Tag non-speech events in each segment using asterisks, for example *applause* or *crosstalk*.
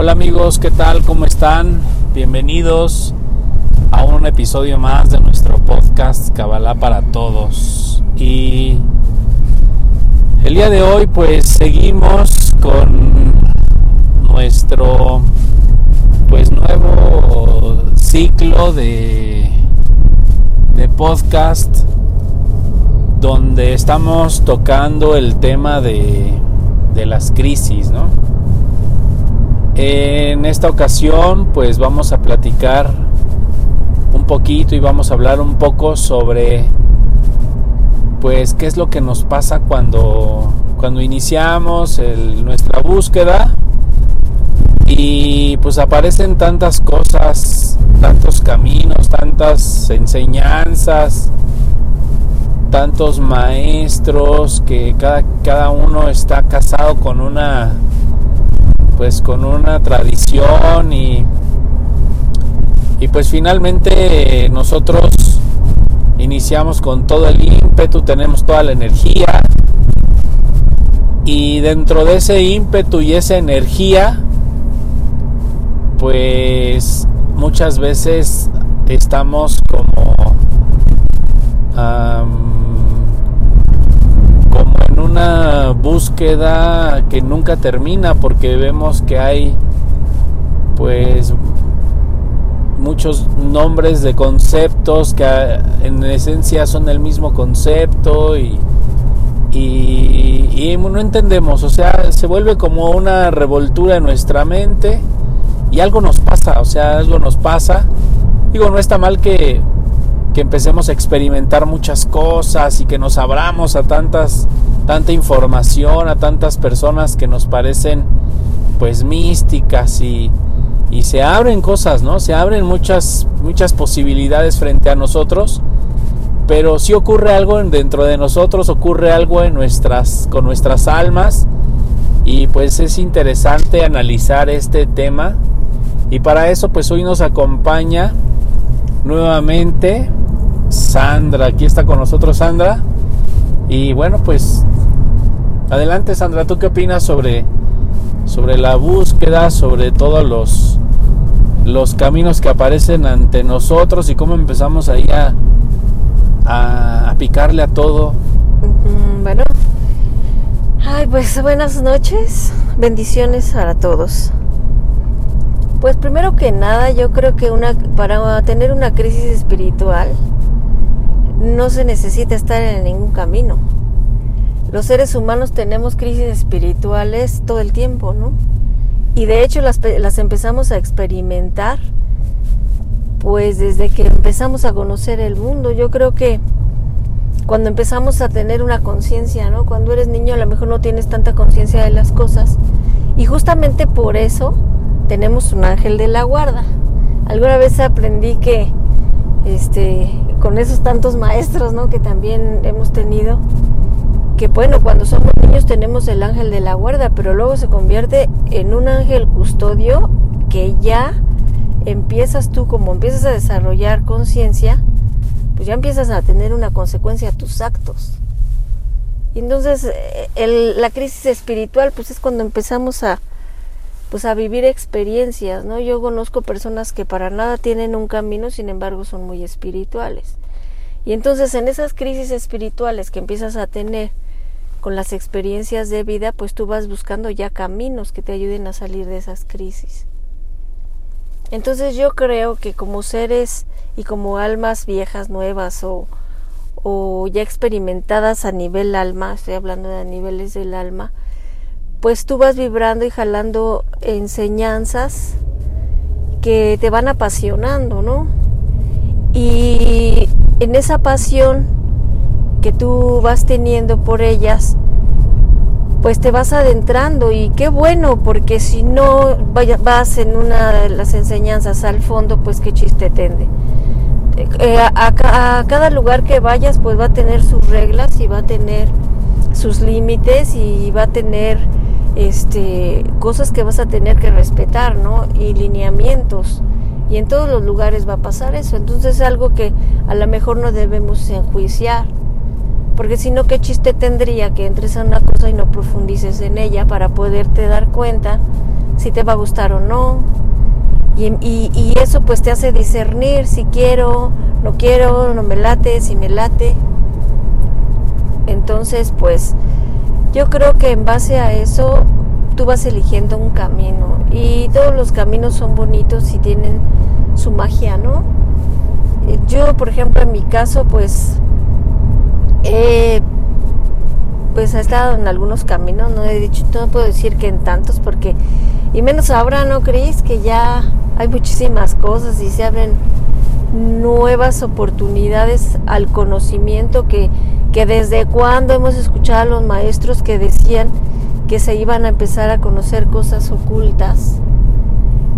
Hola amigos, ¿qué tal? ¿Cómo están? Bienvenidos a un episodio más de nuestro podcast Kabbalah para Todos. Y el día de hoy pues seguimos con nuestro pues nuevo ciclo de, de podcast donde estamos tocando el tema de, de las crisis, ¿no? En esta ocasión pues vamos a platicar un poquito y vamos a hablar un poco sobre pues qué es lo que nos pasa cuando, cuando iniciamos nuestra búsqueda. Y pues aparecen tantas cosas, tantos caminos, tantas enseñanzas, tantos maestros que cada, cada uno está casado con una pues con una tradición y, y pues finalmente nosotros iniciamos con todo el ímpetu, tenemos toda la energía y dentro de ese ímpetu y esa energía pues muchas veces estamos como una búsqueda que nunca termina porque vemos que hay pues muchos nombres de conceptos que en esencia son el mismo concepto y, y, no entendemos, o sea, se vuelve como una revoltura en nuestra mente y algo nos pasa, o sea, algo nos pasa. Digo, no está mal que, que empecemos a experimentar muchas cosas y que nos abramos a tantas tanta información, a tantas personas que nos parecen pues místicas y, y se abren cosas, ¿no? Se abren muchas, muchas posibilidades frente a nosotros, pero si ocurre algo dentro de nosotros, ocurre algo en nuestras, con nuestras almas y pues es interesante analizar este tema y para eso pues hoy nos acompaña nuevamente Sandra, aquí está con nosotros Sandra y bueno pues Adelante Sandra, ¿tú qué opinas sobre, sobre la búsqueda, sobre todos los, los caminos que aparecen ante nosotros y cómo empezamos ahí a, a, picarle a todo? Bueno, ay, pues buenas noches, bendiciones a todos. Pues primero que nada, yo creo que una, para tener una crisis espiritual no se necesita estar en ningún camino los seres humanos tenemos crisis espirituales todo el tiempo, ¿no? Y de hecho las, empezamos a experimentar pues desde que empezamos a conocer el mundo. Yo creo que cuando empezamos a tener una conciencia, ¿no? Cuando eres niño a lo mejor no tienes tanta conciencia de las cosas. Y justamente por eso tenemos un ángel de la guarda. Alguna vez aprendí que este con esos tantos maestros, ¿no? que también hemos tenido, que bueno, cuando somos niños tenemos el ángel de la guarda, pero luego se convierte en un ángel custodio que ya empiezas tú, como empiezas a desarrollar conciencia, pues ya empiezas a tener una consecuencia a tus actos. Y entonces eh, la crisis espiritual pues es cuando empezamos a pues a vivir experiencias, ¿no? Yo conozco personas que para nada tienen un camino, sin embargo son muy espirituales. Y entonces en esas crisis espirituales que empiezas a tener, con las experiencias de vida, pues tú vas buscando ya caminos que te ayuden a salir de esas crisis. Entonces yo creo que como seres y como almas viejas, nuevas o, o ya experimentadas a nivel alma, estoy hablando de niveles del alma, pues tú vas vibrando y jalando enseñanzas que te van apasionando, ¿no? Y en esa pasión que tú vas teniendo por ellas, pues te vas adentrando y qué bueno, porque si no vas en una de las enseñanzas al fondo, pues qué chiste tende. Eh, a, cada lugar que vayas, pues va a tener sus reglas y va a tener sus límites y va a tener este, cosas que vas a tener que respetar, ¿no? Y lineamientos. Y en todos los lugares va a pasar eso. Entonces es algo que a lo mejor no debemos enjuiciar porque si no, ¿qué chiste tendría que entres a una cosa y no profundices en ella para poderte dar cuenta si te va a gustar o no. Y, y, eso pues te hace discernir si quiero, no quiero, no me late, si me late. Entonces pues yo creo que en base a eso tú vas eligiendo un camino y todos los caminos son bonitos y tienen su magia, ¿no? Yo, por ejemplo, en mi caso, pues, pues he estado en algunos caminos, no he dicho, no puedo decir que en tantos, porque, y menos ahora, ¿no crees? Que ya hay muchísimas cosas y se abren nuevas oportunidades al conocimiento que, que desde cuando hemos escuchado a los maestros que decían que se iban a empezar a conocer cosas ocultas,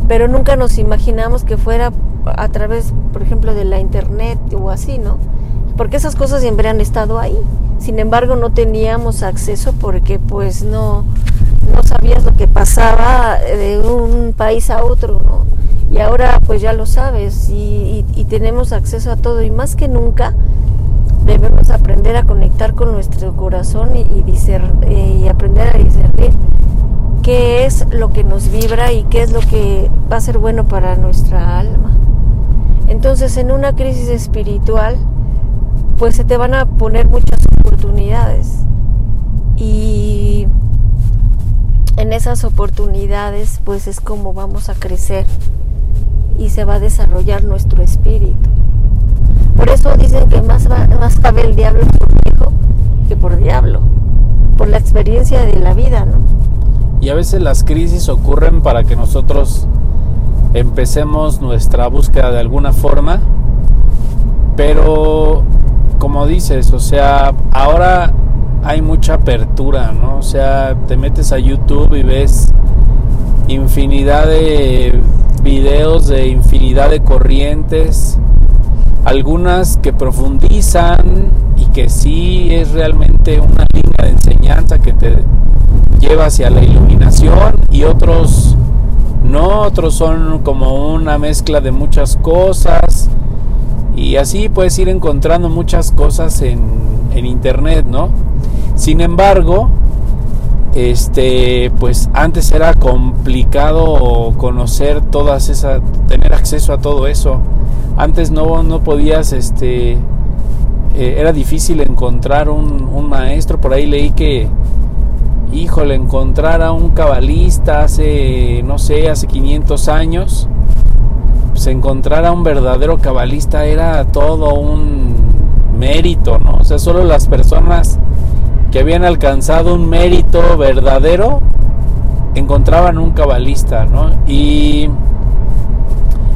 pero nunca nos imaginamos que fuera a través, por ejemplo, de la internet o así, ¿no? Porque esas cosas siempre han estado ahí. Sin embargo, no teníamos acceso porque pues no, no sabías lo que pasaba de un país a otro, ¿no? Y ahora pues ya lo sabes y, tenemos acceso a todo y más que nunca debemos aprender a conectar con nuestro corazón y, y, y aprender a discernir qué es lo que nos vibra y qué es lo que va a ser bueno para nuestra alma. Entonces en una crisis espiritual pues se te van a poner muchas oportunidades y en esas oportunidades pues es como vamos a crecer y se va a desarrollar nuestro espíritu. Por eso dicen que más, más cabe el diablo por hijo que por diablo, por la experiencia de la vida, ¿no? Y a veces las crisis ocurren para que nosotros empecemos nuestra búsqueda de alguna forma, pero como dices, o sea, ahora hay mucha apertura, ¿no? O sea, te metes a YouTube y ves infinidad de videos de infinidad de corrientes, algunas que profundizan y que sí es realmente una línea de enseñanza que te lleva hacia la iluminación y otros no, otros son como una mezcla de muchas cosas y así puedes ir encontrando muchas cosas en, en internet, ¿no? Sin embargo, este pues antes era complicado conocer todas esas tener acceso a todo eso antes no, no podías este eh, era difícil encontrar un, un, maestro por ahí leí que híjole encontrar a un cabalista hace no sé hace 500 años pues encontrar a un verdadero cabalista era todo un mérito no o sea solo las personas que habían alcanzado un mérito verdadero encontraban un cabalista, ¿no? Y,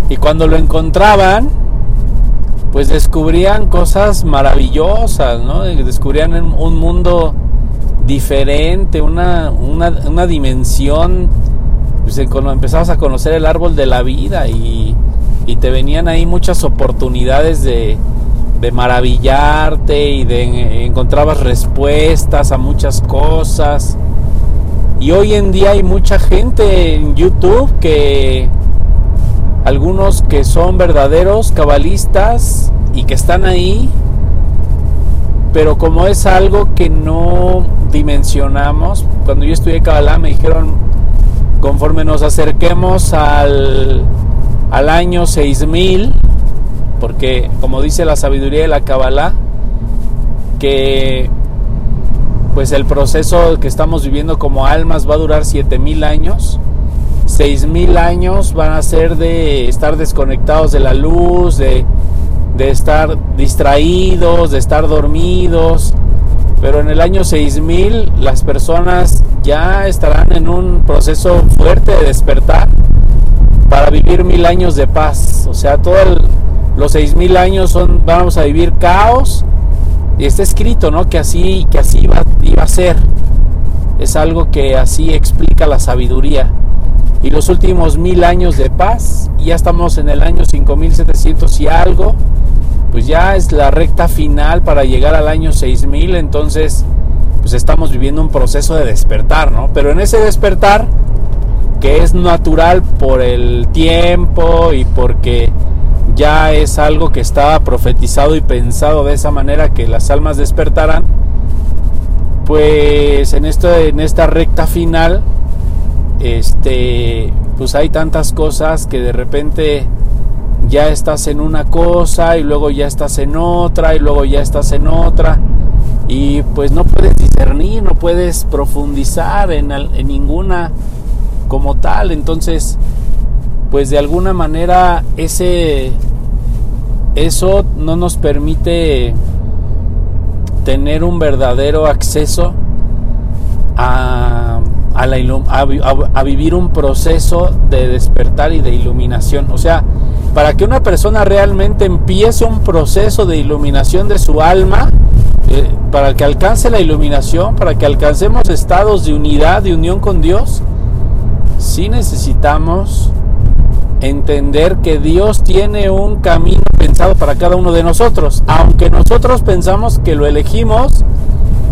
y cuando lo encontraban, pues descubrían cosas maravillosas, ¿no? Descubrían un mundo diferente, una, una, una dimensión, pues empezabas a conocer el árbol de la vida y, y te venían ahí muchas oportunidades de, de maravillarte y de encontrabas respuestas a muchas cosas. Y hoy en día hay mucha gente en YouTube que algunos que son verdaderos cabalistas y que están ahí, pero como es algo que no dimensionamos, cuando yo estudié Kabbalah me dijeron, conforme nos acerquemos al, al año 6000, porque como dice la sabiduría de la Kabbalah, que pues el proceso que estamos viviendo como almas va a durar 7000 años. 6000 años van a ser de estar desconectados de la luz, de, de estar distraídos, de estar dormidos. Pero en el año 6000 las personas ya estarán en un proceso fuerte de despertar para vivir mil años de paz. O sea, todo el, los seis mil años son, vamos a vivir caos. Y está escrito, ¿no? Que así, que así iba, iba a ser. Es algo que así explica la sabiduría. Y los últimos mil años de paz, ya estamos en el año 5700 y algo, pues ya es la recta final para llegar al año 6000, entonces pues estamos viviendo un proceso de despertar, ¿no? Pero en ese despertar, que es natural por el tiempo y porque ya es algo que estaba profetizado y pensado de esa manera que las almas despertaran, pues en, esto, en esta recta final este, pues hay tantas cosas que de repente ya estás en una cosa y luego ya estás en otra y luego ya estás en otra y pues no puedes discernir, no puedes profundizar en ninguna como tal, entonces pues de alguna manera ese eso no nos permite tener un verdadero acceso a, a, la, a, vivir un proceso de despertar y de iluminación. O sea, para que una persona realmente empiece un proceso de iluminación de su alma, eh, para que alcance la iluminación, para que alcancemos estados de unidad, de unión con Dios, sí necesitamos entender que Dios tiene un camino pensado para cada uno de nosotros, aunque nosotros pensamos que lo elegimos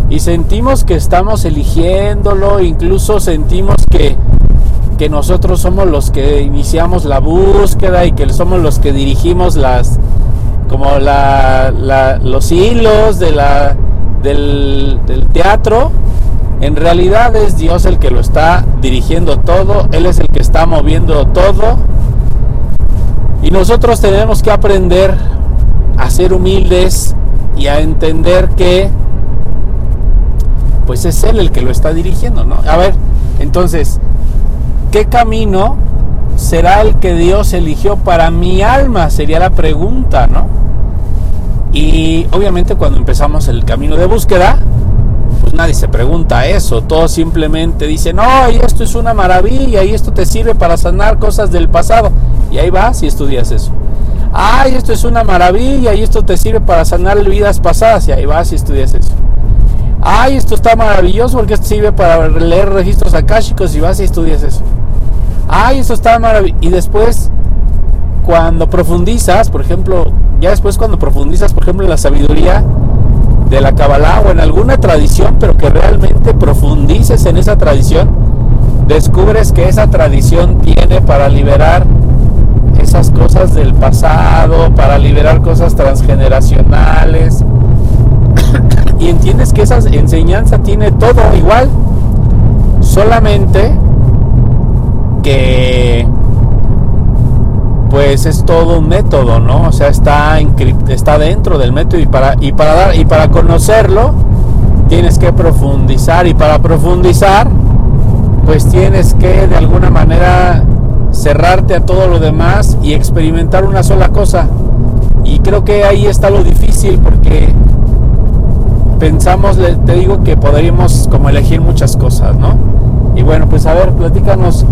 y sentimos que estamos eligiéndolo, incluso sentimos que, que nosotros somos los que iniciamos la búsqueda y que somos los que dirigimos las como la, los hilos de la, del, del teatro, en realidad es Dios el que lo está dirigiendo todo, Él es el que está moviendo todo y nosotros tenemos que aprender a ser humildes y a entender que pues es Él el que lo está dirigiendo, ¿no? A ver, entonces, ¿qué camino será el que Dios eligió para mi alma? Sería la pregunta, ¿no? Y obviamente cuando empezamos el camino de búsqueda, nadie se pregunta eso, todos simplemente dicen, no, y esto es una maravilla, y esto te sirve para sanar cosas del pasado. Y ahí vas y estudias eso. Ay, esto es una maravilla y esto te sirve para sanar vidas pasadas. Y ahí vas y estudias eso. Ay, esto está maravilloso porque esto sirve para leer registros akáshicos y vas y estudias eso. Ay, esto está maravilloso. Y después, cuando profundizas, por ejemplo, ya después cuando profundizas, por ejemplo, en la sabiduría de la Kabbalah o en alguna tradición, pero que realmente profundices en esa tradición, descubres que esa tradición tiene para liberar esas cosas del pasado, para liberar cosas transgeneracionales. y entiendes que esa enseñanza tiene todo igual, solamente que pues es todo un método, ¿no? O sea, está está dentro del método y para y para dar y para conocerlo tienes que profundizar y para profundizar pues tienes que de alguna manera cerrarte a todo lo demás y experimentar una sola cosa. Y creo que ahí está lo difícil porque pensamos, te digo que podríamos como elegir muchas cosas, ¿no? Y bueno, pues a ver, platícanos,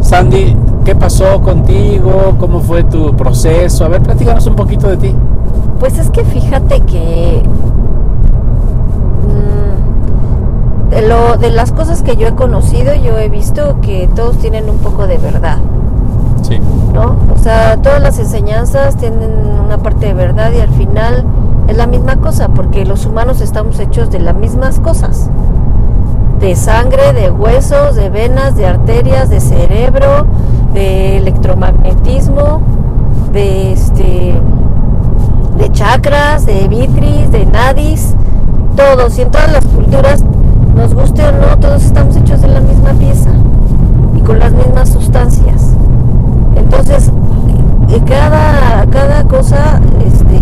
Sandy, ¿qué pasó contigo? ¿Cómo fue tu proceso? A ver, platícanos un poquito de ti. Pues es que fíjate que de, lo, de las cosas que yo he conocido, yo he visto que todos tienen un poco de verdad. Sí. ¿No? O sea, todas las enseñanzas tienen una parte de verdad y al final es la misma cosa, porque los humanos estamos hechos de las mismas cosas. De sangre, de huesos, de venas, de arterias, de cerebro, de electromagnetismo, de este de chakras, de vitris, de nadis, todos y en todas las culturas nos guste o no, todos estamos hechos de la misma pieza y con las mismas sustancias. Entonces, cada, cada cosa, este,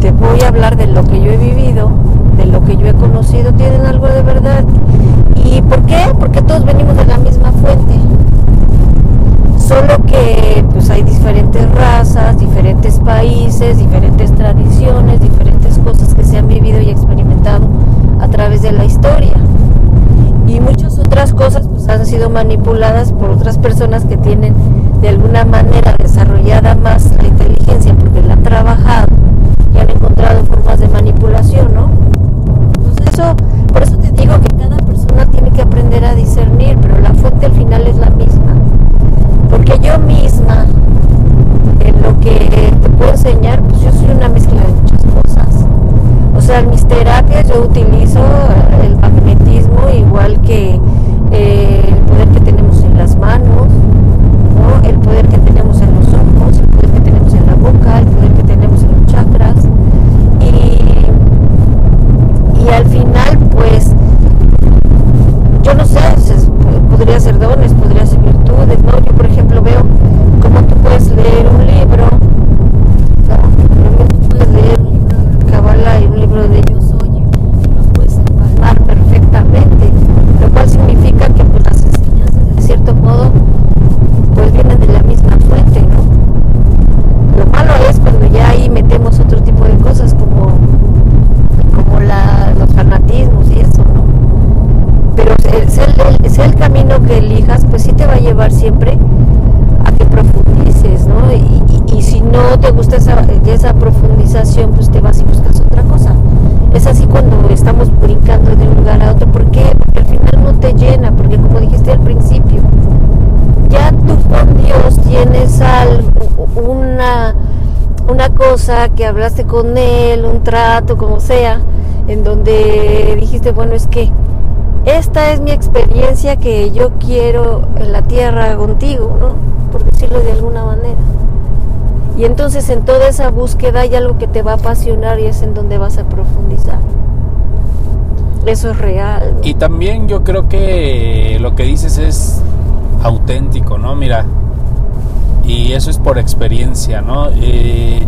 te voy a hablar de lo que yo he vivido, de lo que yo he conocido, tienen algo de verdad. ¿Y por qué? Porque todos venimos de la misma fuente. Solo que pues hay diferentes razas, diferentes países, diferentes tradiciones, diferentes cosas que se han vivido y experimentado a través de la historia. Y muchas otras cosas pues, han sido manipuladas por otras personas que tienen de alguna manera desarrollada más la inteligencia porque la han trabajado y han encontrado formas de manipulación, ¿no? Pues eso, por eso te digo que cada persona tiene que aprender a discernir, pero la fuente al final es la misma. Porque yo misma, en lo que te puedo enseñar, pues yo soy una mezcla de muchas cosas. O sea, en mis terapias yo utilizo el magnetismo igual que eh, el poder que tenemos en las manos, el poder que tenemos en los ojos, el poder que tenemos en la boca, el poder que tenemos en los chakras. Y, y al final, pues, yo no sé, podría ser dones llevar siempre a que profundices, ¿no? Y, si no te gusta esa, esa profundización, pues te vas y buscas otra cosa. Es así cuando estamos brincando de un lugar a otro. ¿Por qué? Porque al final no te llena, porque como dijiste al principio, ya tú con Dios tienes algo, una, una cosa que hablaste con Él, un trato, como sea, en donde dijiste, bueno, es que esta es mi experiencia que yo quiero en la tierra contigo, ¿no? Por decirlo de alguna manera. Y entonces en toda esa búsqueda hay algo que te va a apasionar y es en donde vas a profundizar. Eso es real. Y también yo creo que lo que dices es auténtico, ¿no? Mira, y eso es por experiencia, ¿no? Eh,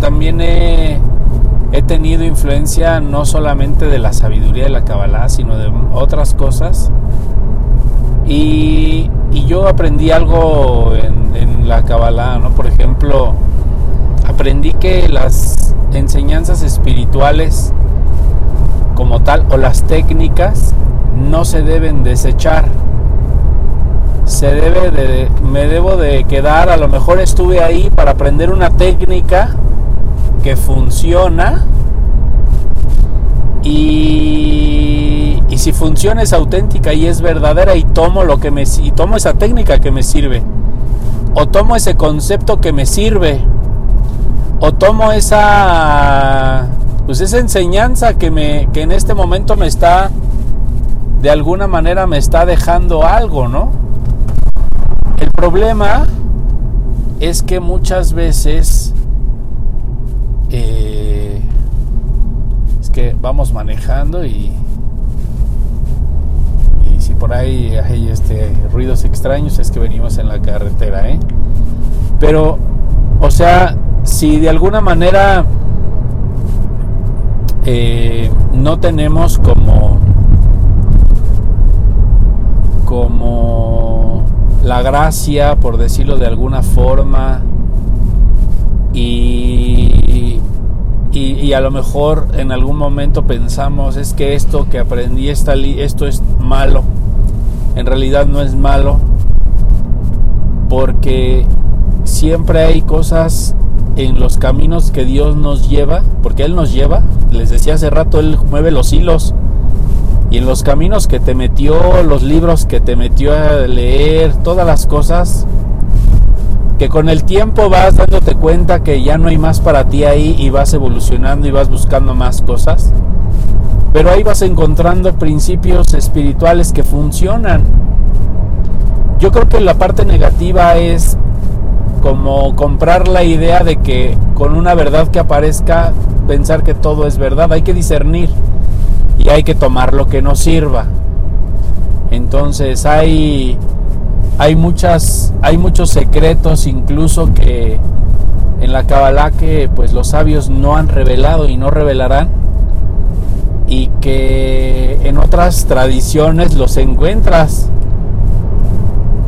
también he, tenido influencia no solamente de la sabiduría de la Kabbalah, sino de otras cosas. Y, yo aprendí algo en, en la Kabbalah, ¿no? Por ejemplo, aprendí que las enseñanzas espirituales como tal o las técnicas no se deben desechar. Se debe de, me debo de quedar, a lo mejor estuve ahí para aprender una técnica que funciona y, y si funciona es auténtica y es verdadera y tomo lo que me y tomo esa técnica que me sirve o tomo ese concepto que me sirve o tomo esa pues esa enseñanza que me que en este momento me está de alguna manera me está dejando algo, ¿no? El problema es que muchas veces eh, es que vamos manejando y, y si por ahí hay este, ruidos extraños es que venimos en la carretera, ¿eh? Pero, o sea, si de alguna manera eh, no tenemos como como la gracia, por decirlo de alguna forma, y, y, a lo mejor en algún momento pensamos, es que esto que aprendí, esto es malo. En realidad no es malo, porque siempre hay cosas en los caminos que Dios nos lleva, porque Él nos lleva, les decía hace rato, Él mueve los hilos y en los caminos que te metió, los libros que te metió a leer, todas las cosas, que con el tiempo vas dándote cuenta que ya no hay más para ti ahí y vas evolucionando y vas buscando más cosas. Pero ahí vas encontrando principios espirituales que funcionan. Yo creo que la parte negativa es como comprar la idea de que con una verdad que aparezca, pensar que todo es verdad. Hay que discernir y hay que tomar lo que nos sirva. Entonces hay, hay, muchas, hay muchos secretos incluso que en la Kabbalah que pues los sabios no han revelado y no revelarán y que en otras tradiciones los encuentras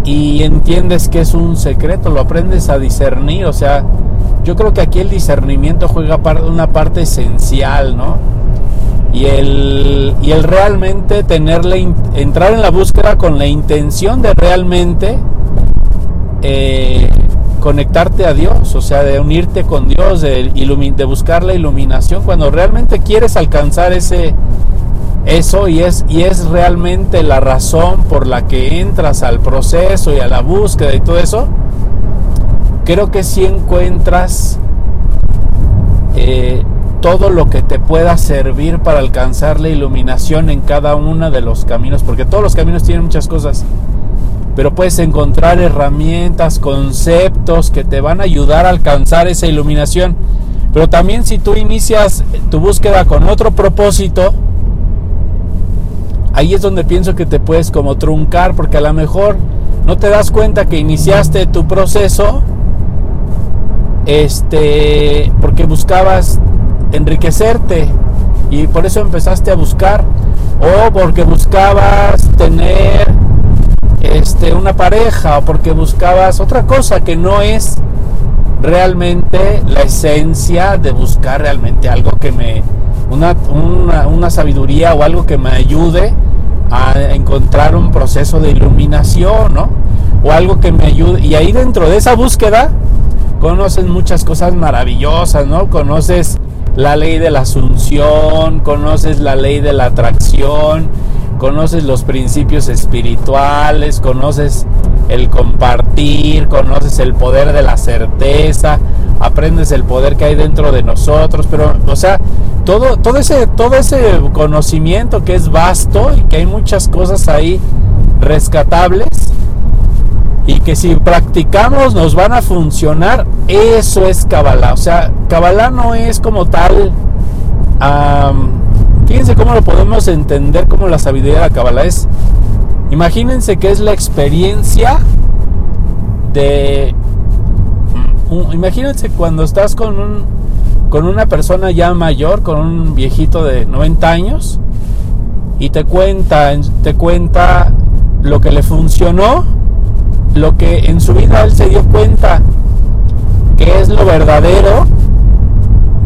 y entiendes que es un secreto, lo aprendes a discernir, o sea, yo creo que aquí el discernimiento juega una parte esencial, ¿no? Y el, y el realmente tenerle, entrar en la búsqueda con la intención de realmente eh, conectarte a Dios, o sea, de unirte con Dios, de, buscar la iluminación, cuando realmente quieres alcanzar ese, eso y es, y es realmente la razón por la que entras al proceso y a la búsqueda y todo eso, creo que si encuentras eh, todo lo que te pueda servir para alcanzar la iluminación en cada uno de los caminos, porque todos los caminos tienen muchas cosas, pero puedes encontrar herramientas, conceptos que te van a ayudar a alcanzar esa iluminación. Pero también si tú inicias tu búsqueda con otro propósito, ahí es donde pienso que te puedes como truncar, porque a lo mejor no te das cuenta que iniciaste tu proceso este porque buscabas enriquecerte y por eso empezaste a buscar o porque buscabas tener este una pareja o porque buscabas otra cosa que no es realmente la esencia de buscar realmente algo que me una, una, una sabiduría o algo que me ayude a encontrar un proceso de iluminación, ¿no? O algo que me ayude. Y ahí dentro de esa búsqueda conoces muchas cosas maravillosas, ¿no? Conoces la ley de la asunción, conoces la ley de la atracción, conoces los principios espirituales, conoces el compartir, conoces el poder de la certeza, aprendes el poder que hay dentro de nosotros, pero o sea, todo todo ese todo ese conocimiento que es vasto y que hay muchas cosas ahí rescatables y que si practicamos nos van a funcionar, eso es Kabbalah. O sea, Kabbalah no es como tal Fíjense cómo lo podemos entender como la sabiduría de la Kabbalah es. Imagínense que es la experiencia de. Mm, imagínense cuando estás con un con una persona ya mayor, con un viejito de 90 años y te cuenta te cuenta lo que le funcionó, lo que en su vida él se dio cuenta que es lo verdadero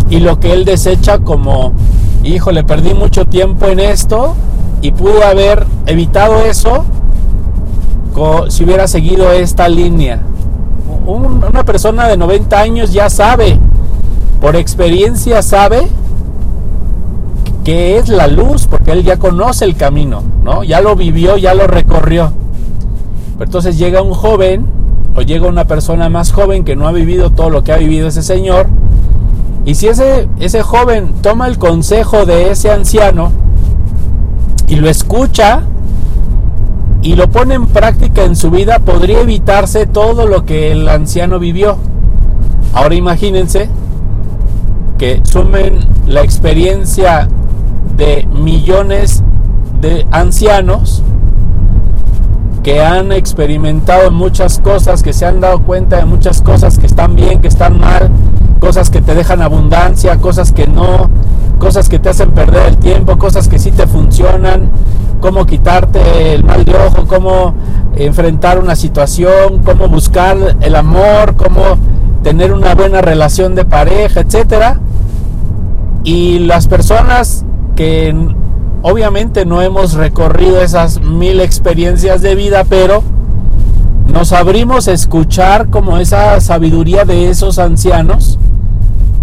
y lo que él desecha como híjole, perdí mucho tiempo en esto y pude haber evitado eso si hubiera seguido esta línea. Una persona de 90 años ya sabe, por experiencia sabe que es la luz, porque él ya conoce el camino, ¿no? Ya lo vivió, ya lo recorrió. Entonces llega un joven o llega una persona más joven que no ha vivido todo lo que ha vivido ese señor y si ese, ese joven toma el consejo de ese anciano y lo escucha y lo pone en práctica en su vida, podría evitarse todo lo que el anciano vivió. Ahora imagínense que sumen la experiencia de millones de ancianos que han experimentado muchas cosas, que se han dado cuenta de muchas cosas que están bien, que están mal, cosas que te dejan abundancia, cosas que no, cosas que te hacen perder el tiempo, cosas que sí te funcionan, cómo quitarte el mal de ojo, cómo enfrentar una situación, cómo buscar el amor, cómo tener una buena relación de pareja, etcétera. Y las personas que obviamente no hemos recorrido esas mil experiencias de vida, pero nos abrimos a escuchar como esa sabiduría de esos ancianos.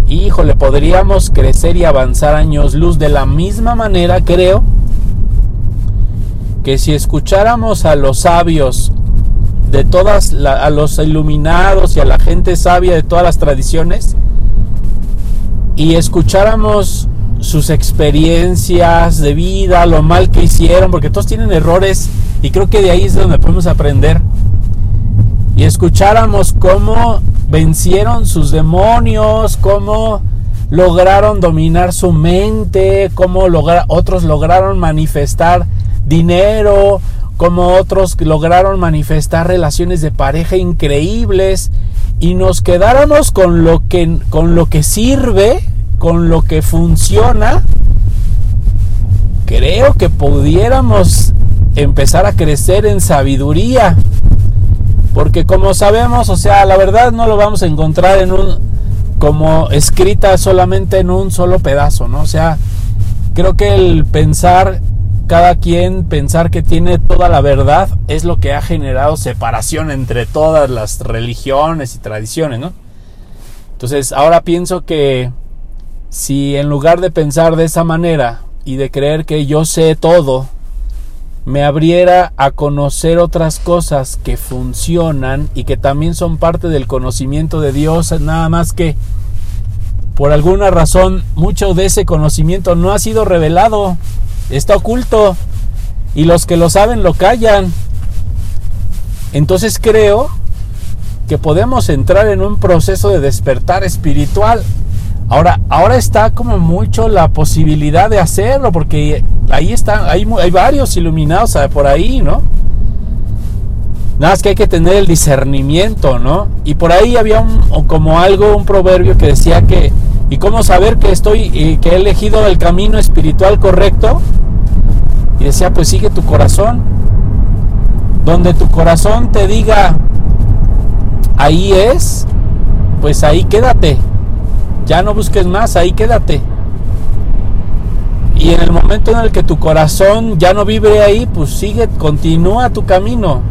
Híjole, podríamos crecer y avanzar años luz de la misma manera, creo, que si escucháramos a los sabios de todas, a los iluminados y a la gente sabia de todas las tradiciones, y escucháramos sus experiencias de vida, lo mal que hicieron, porque todos tienen errores y creo que de ahí es donde podemos aprender. Y escucháramos cómo vencieron sus demonios, cómo lograron dominar su mente, cómo otros lograron manifestar dinero, cómo otros lograron manifestar relaciones de pareja increíbles y nos quedáramos con lo que con lo que sirve, con lo que funciona, creo que pudiéramos empezar a crecer en sabiduría. Porque como sabemos, o sea, la verdad no lo vamos a encontrar en un como escrita solamente en un solo pedazo, ¿no? O sea, creo que el pensar cada quien pensar que tiene toda la verdad es lo que ha generado separación entre todas las religiones y tradiciones, ¿no? Entonces, ahora pienso que si en lugar de pensar de esa manera y de creer que yo sé todo, me abriera a conocer otras cosas que funcionan y que también son parte del conocimiento de Dios, nada más que por alguna razón mucho de ese conocimiento no ha sido revelado, está oculto y los que lo saben lo callan. Entonces creo que podemos entrar en un proceso de despertar espiritual Ahora, ahora está como mucho la posibilidad de hacerlo, porque ahí están, hay, varios iluminados por ahí, ¿no? Nada más que hay que tener el discernimiento, ¿no? Y por ahí había un, como algo, un proverbio que decía que, ¿y cómo saber que estoy, y que he elegido el camino espiritual correcto? Y decía, pues sigue tu corazón. Donde tu corazón te diga, ahí es, pues ahí quédate ya no busques más, ahí quédate. Y en el momento en el que tu corazón ya no vibre ahí, pues sigue, continúa tu camino.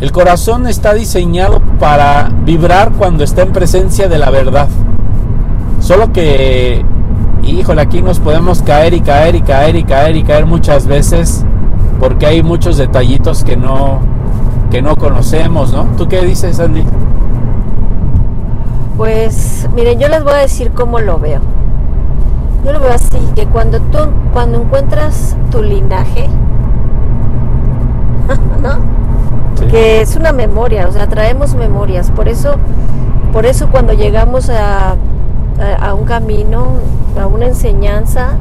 El corazón está diseñado para vibrar cuando está en presencia de la verdad. Solo que, híjole, aquí nos podemos caer y caer y caer y caer y caer muchas veces porque hay muchos detallitos que no, que no conocemos, ¿no? ¿Tú qué dices, Andy? Pues, miren, yo les voy a decir cómo lo veo. Yo lo veo así, que cuando tú, cuando encuentras tu linaje, *laughs* ¿no? Que es una memoria, o sea, traemos memorias. Por eso, por eso cuando llegamos a, a, un camino, a una enseñanza,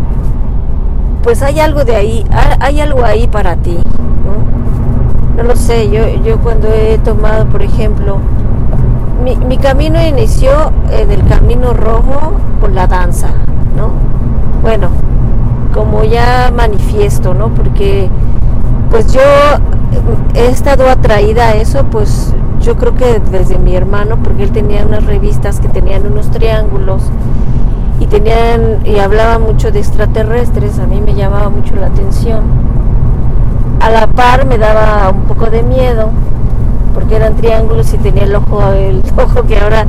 pues hay algo de ahí, hay algo ahí para ti, ¿no? No lo sé, yo, yo cuando he tomado, por ejemplo, mi, mi camino inició en el camino rojo con la danza, ¿no? bueno, como ya manifiesto, ¿no? Porque pues yo he estado atraída a eso, pues yo creo que desde mi hermano, porque él tenía unas revistas que tenían unos triángulos y tenían y hablaba mucho de extraterrestres, a mí me llamaba mucho la atención. A la par me daba un poco de miedo, porque eran triángulos y tenía el ojo, el ojo que ahora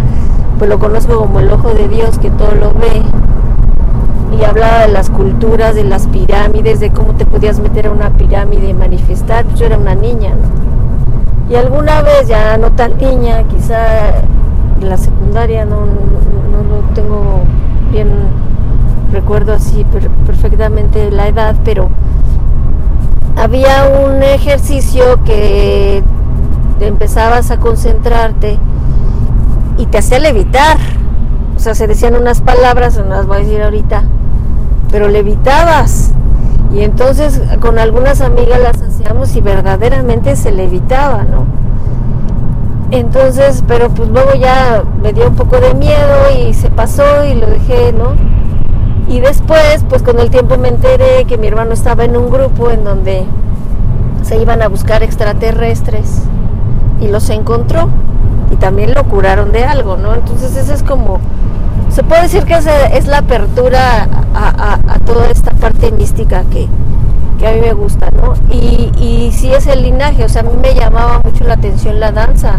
pues lo conozco como el ojo de Dios que todo lo ve y hablaba de las culturas, de las pirámides, de cómo te podías meter a una pirámide y manifestar. Pues yo era una niña, ¿no? Y alguna vez, ya no tan niña, quizá en la secundaria, no, lo tengo bien, recuerdo así perfectamente la edad, pero había un ejercicio que empezabas a concentrarte y te hacía levitar. O sea, se decían unas palabras, no las voy a decir ahorita, pero levitabas. Y entonces con algunas amigas las hacíamos y verdaderamente se levitaba, ¿no? Entonces, pero pues luego ya me dio un poco de miedo y se pasó y lo dejé, ¿no? Y después, pues con el tiempo me enteré que mi hermano estaba en un grupo en donde se iban a buscar extraterrestres y los encontró y también lo curaron de algo, ¿no? Entonces ese es como se puede decir que es, la apertura a, toda esta parte mística que, a mí me gusta, ¿no? Y, y sí es el linaje, o sea, a mí me llamaba mucho la atención la danza.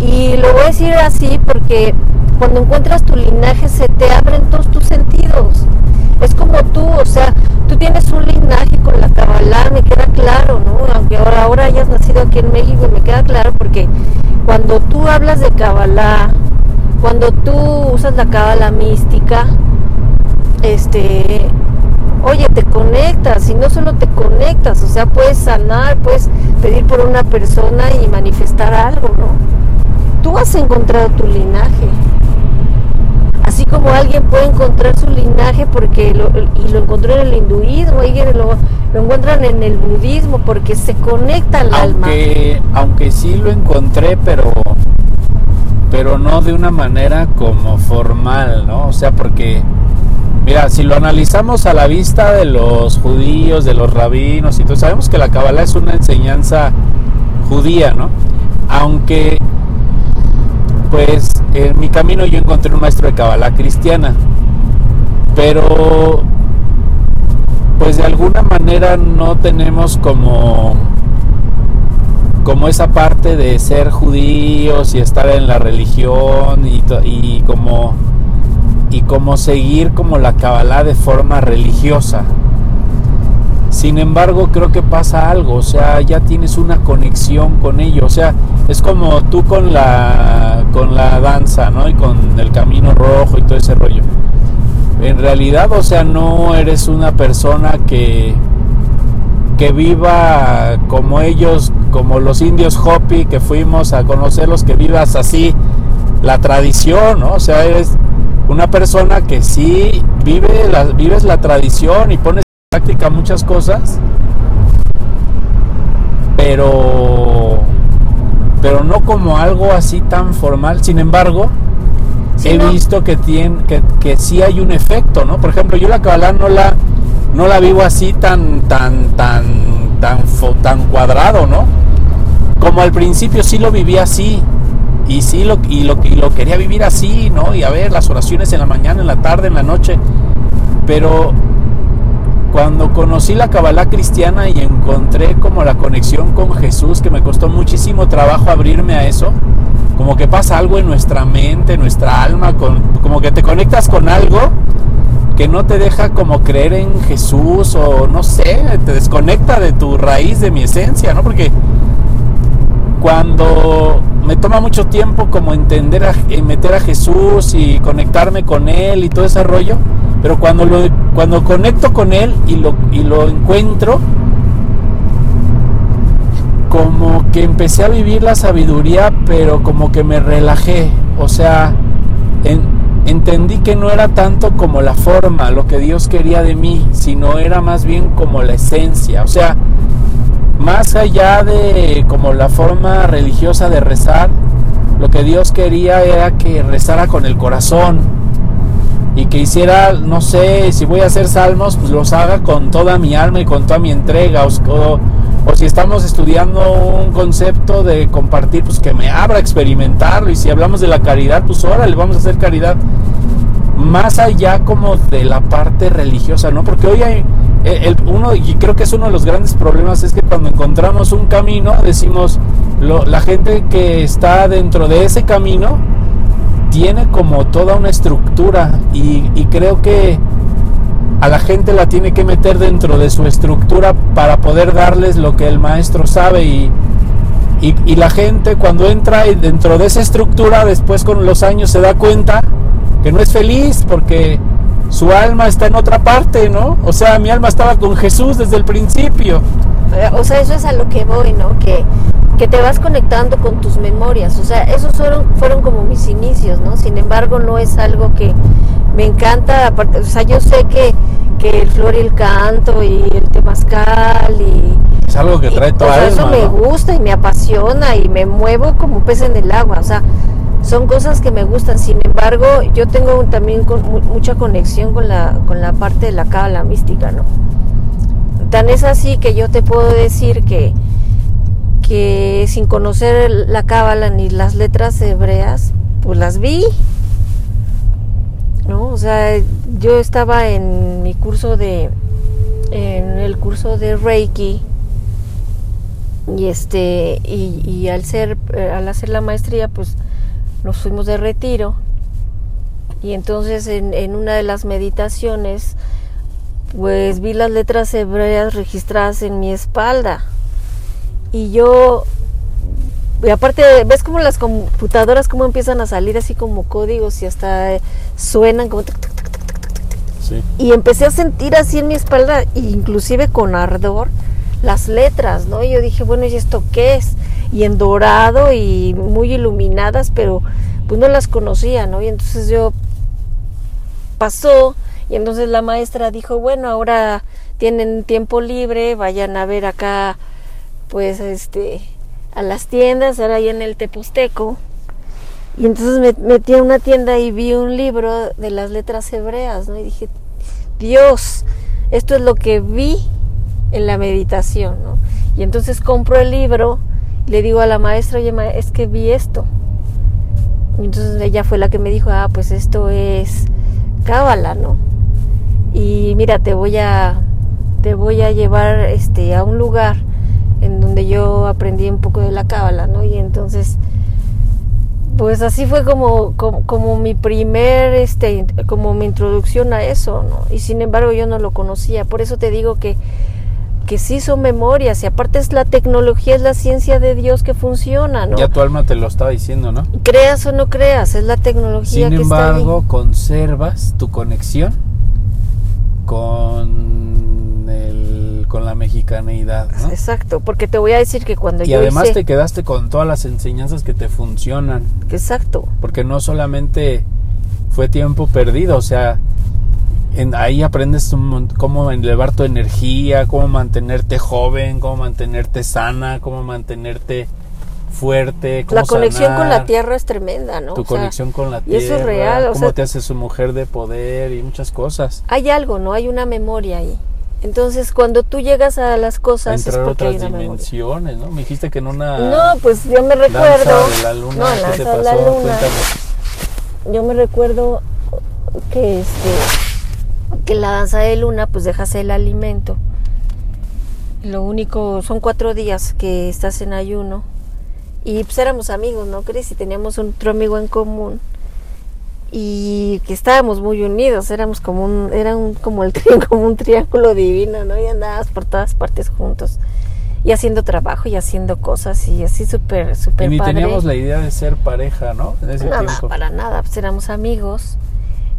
Y lo voy a decir así porque cuando encuentras tu linaje se te abren todos tus sentidos. Es como tú, o sea, tú tienes un linaje con la Kabbalah, me queda claro, ¿no? Aunque ahora, ahora hayas nacido aquí en México, me queda claro porque cuando tú hablas de Kabbalah, cuando tú usas la cábala mística, este, oye, te conectas y no solo te conectas, o sea, puedes sanar, puedes pedir por una persona y manifestar algo, ¿no? Tú has encontrado tu linaje. Así como alguien puede encontrar su linaje porque lo, y lo encontró en el hinduismo, alguien lo, lo encuentran en el budismo porque se conecta al alma. Aunque sí lo encontré, pero pero no de una manera como formal, ¿no? O sea, porque, mira, si lo analizamos a la vista de los judíos, de los rabinos y todo, sabemos que la Kabbalah es una enseñanza judía, ¿no? Aunque, pues, en mi camino yo encontré un maestro de Kabbalah cristiana, pero, pues de alguna manera no tenemos como como esa parte de ser judíos y estar en la religión y, como y como seguir como la Kabbalah de forma religiosa. Sin embargo, creo que pasa algo, o sea, ya tienes una conexión con ello, o sea, es como tú con la con la danza, ¿no? Y con el camino rojo y todo ese rollo. En realidad, o sea, no eres una persona que que viva como ellos, como los indios Hopi que fuimos a conocerlos, que vivas así la tradición, ¿no? O sea, eres una persona que sí vive la, vives la tradición y pones en práctica muchas cosas, pero pero no como algo así tan formal. Sin embargo, he visto que tiene que, que sí hay un efecto, ¿no? Por ejemplo, yo la Kabbalah no la no la vivo así tan, tan, tan, tan, tan cuadrado, ¿no? Como al principio sí lo viví así, y sí lo, y lo, y lo quería vivir así, ¿no? Y a ver, las oraciones en la mañana, en la tarde, en la noche, pero cuando conocí la Kabbalah cristiana y encontré como la conexión con Jesús, que me costó muchísimo trabajo abrirme a eso, como que pasa algo en nuestra mente, nuestra alma, como que te conectas con algo que no te deja como creer en Jesús o no sé, te desconecta de tu raíz, de mi esencia, ¿no? Porque cuando me toma mucho tiempo como entender, a, eh, meter a Jesús y conectarme con Él y todo ese rollo, pero cuando, lo, cuando conecto con Él y lo, y lo encuentro, como que empecé a vivir la sabiduría, pero como que me relajé, o sea, entendí que no era tanto como la forma, lo que Dios quería de mí, sino era más bien como la esencia, o sea, más allá de como la forma religiosa de rezar, lo que Dios quería era que rezara con el corazón y que hiciera, no sé, si voy a hacer salmos, pues los haga con toda mi alma y con toda mi entrega, o, si estamos estudiando un concepto de compartir, pues que me abra a experimentarlo, y si hablamos de la caridad, pues ahora le vamos a hacer caridad. Más allá como de la parte religiosa, ¿no? Porque hoy hay el, uno, y creo que es uno de los grandes problemas, es que cuando encontramos un camino, decimos, la gente que está dentro de ese camino tiene como toda una estructura y, creo que a la gente la tiene que meter dentro de su estructura para poder darles lo que el maestro sabe y, y, la gente cuando entra dentro de esa estructura después con los años se da cuenta que no es feliz porque su alma está en otra parte, ¿no? O sea, mi alma estaba con Jesús desde el principio. Eh, o sea, eso es a lo que voy, ¿no? Que, que te vas conectando con tus memorias. O sea, esos fueron, fueron como mis inicios, ¿no? Sin embargo, no es algo que me encanta. Aparte, o sea, yo sé que, que el flor y el canto y el temazcal y... Es algo que trae toda o sea, Eso me gusta y me apasiona y me muevo como pez en el agua. O sea, son cosas que me gustan. Sin embargo, yo tengo también con, mucha conexión con la, con la parte de la cábala mística, ¿no? Tan es así que yo te puedo decir que, que sin conocer la cábala ni las letras hebreas, pues las vi. ¿No? O sea, yo estaba en mi curso de en el curso de Reiki y este y, al ser eh, al hacer la maestría pues nos fuimos de retiro y entonces en, una de las meditaciones pues vi las letras hebreas registradas en mi espalda. Y yo y aparte ves como las computadoras como empiezan a salir así como códigos y hasta suenan como y empecé a sentir así en mi espalda inclusive con ardor las letras no y yo dije bueno y esto qué es y en dorado y muy iluminadas, pero pues no las conocía, ¿no? Y entonces yo pasó y entonces la maestra dijo, bueno, ahora tienen tiempo libre, vayan a ver acá, pues, este, a las tiendas, ahora ahí en el Teposteco. Y entonces me metí a una tienda y vi un libro de las letras hebreas, ¿no? Y dije, Dios, esto es lo que vi en la meditación, ¿no? Y entonces compro el libro le digo a la maestra, oye, es que vi esto. Y entonces ella fue la que me dijo, ah, pues esto es cábala, ¿no? Y mira, te voy a, te voy a llevar este, a un lugar en donde yo aprendí un poco de la cábala, ¿no? Y entonces, pues así fue como, como, como, mi primer, este, como mi introducción a eso, ¿no? Y sin embargo yo no lo conocía. Por eso te digo que que sí son memorias y aparte es la tecnología, es la ciencia de Dios que funciona, ¿no? Ya tu alma te lo estaba diciendo, ¿no? Creas o no creas, es la tecnología Sin embargo, conservas tu conexión con el, con la mexicaneidad, ¿no? Exacto, porque te voy a decir que cuando y yo además te quedaste con todas las enseñanzas que te funcionan. Exacto. Porque no solamente fue tiempo perdido, o sea, ahí aprendes cómo elevar tu energía, cómo mantenerte joven, cómo mantenerte sana, cómo mantenerte fuerte. Cómo la conexión con la tierra es tremenda, ¿no? Tu conexión con la tierra. Y eso es real. cómo te hace su mujer de poder y muchas cosas. Hay algo, ¿no? Hay una memoria ahí. Entonces, cuando tú llegas a las cosas es porque hay una dimensiones, ¿no? Me dijiste que en una No, pues yo me recuerdo de la luna, no, ¿qué te pasó? La luna, yo me recuerdo que este que la danza de luna pues dejas el alimento. Lo único, son cuatro días que estás en ayuno. Y pues éramos amigos, ¿no crees? Y teníamos otro amigo en común. Y que estábamos muy unidos, éramos como un, era un, como el *laughs* como un triángulo divino, ¿no? Y andábamos por todas partes juntos. Y haciendo trabajo y haciendo cosas y así súper, súper Y ni padre. teníamos la idea de ser pareja, ¿no? En ese No, no, tiempo. para nada, pues éramos amigos.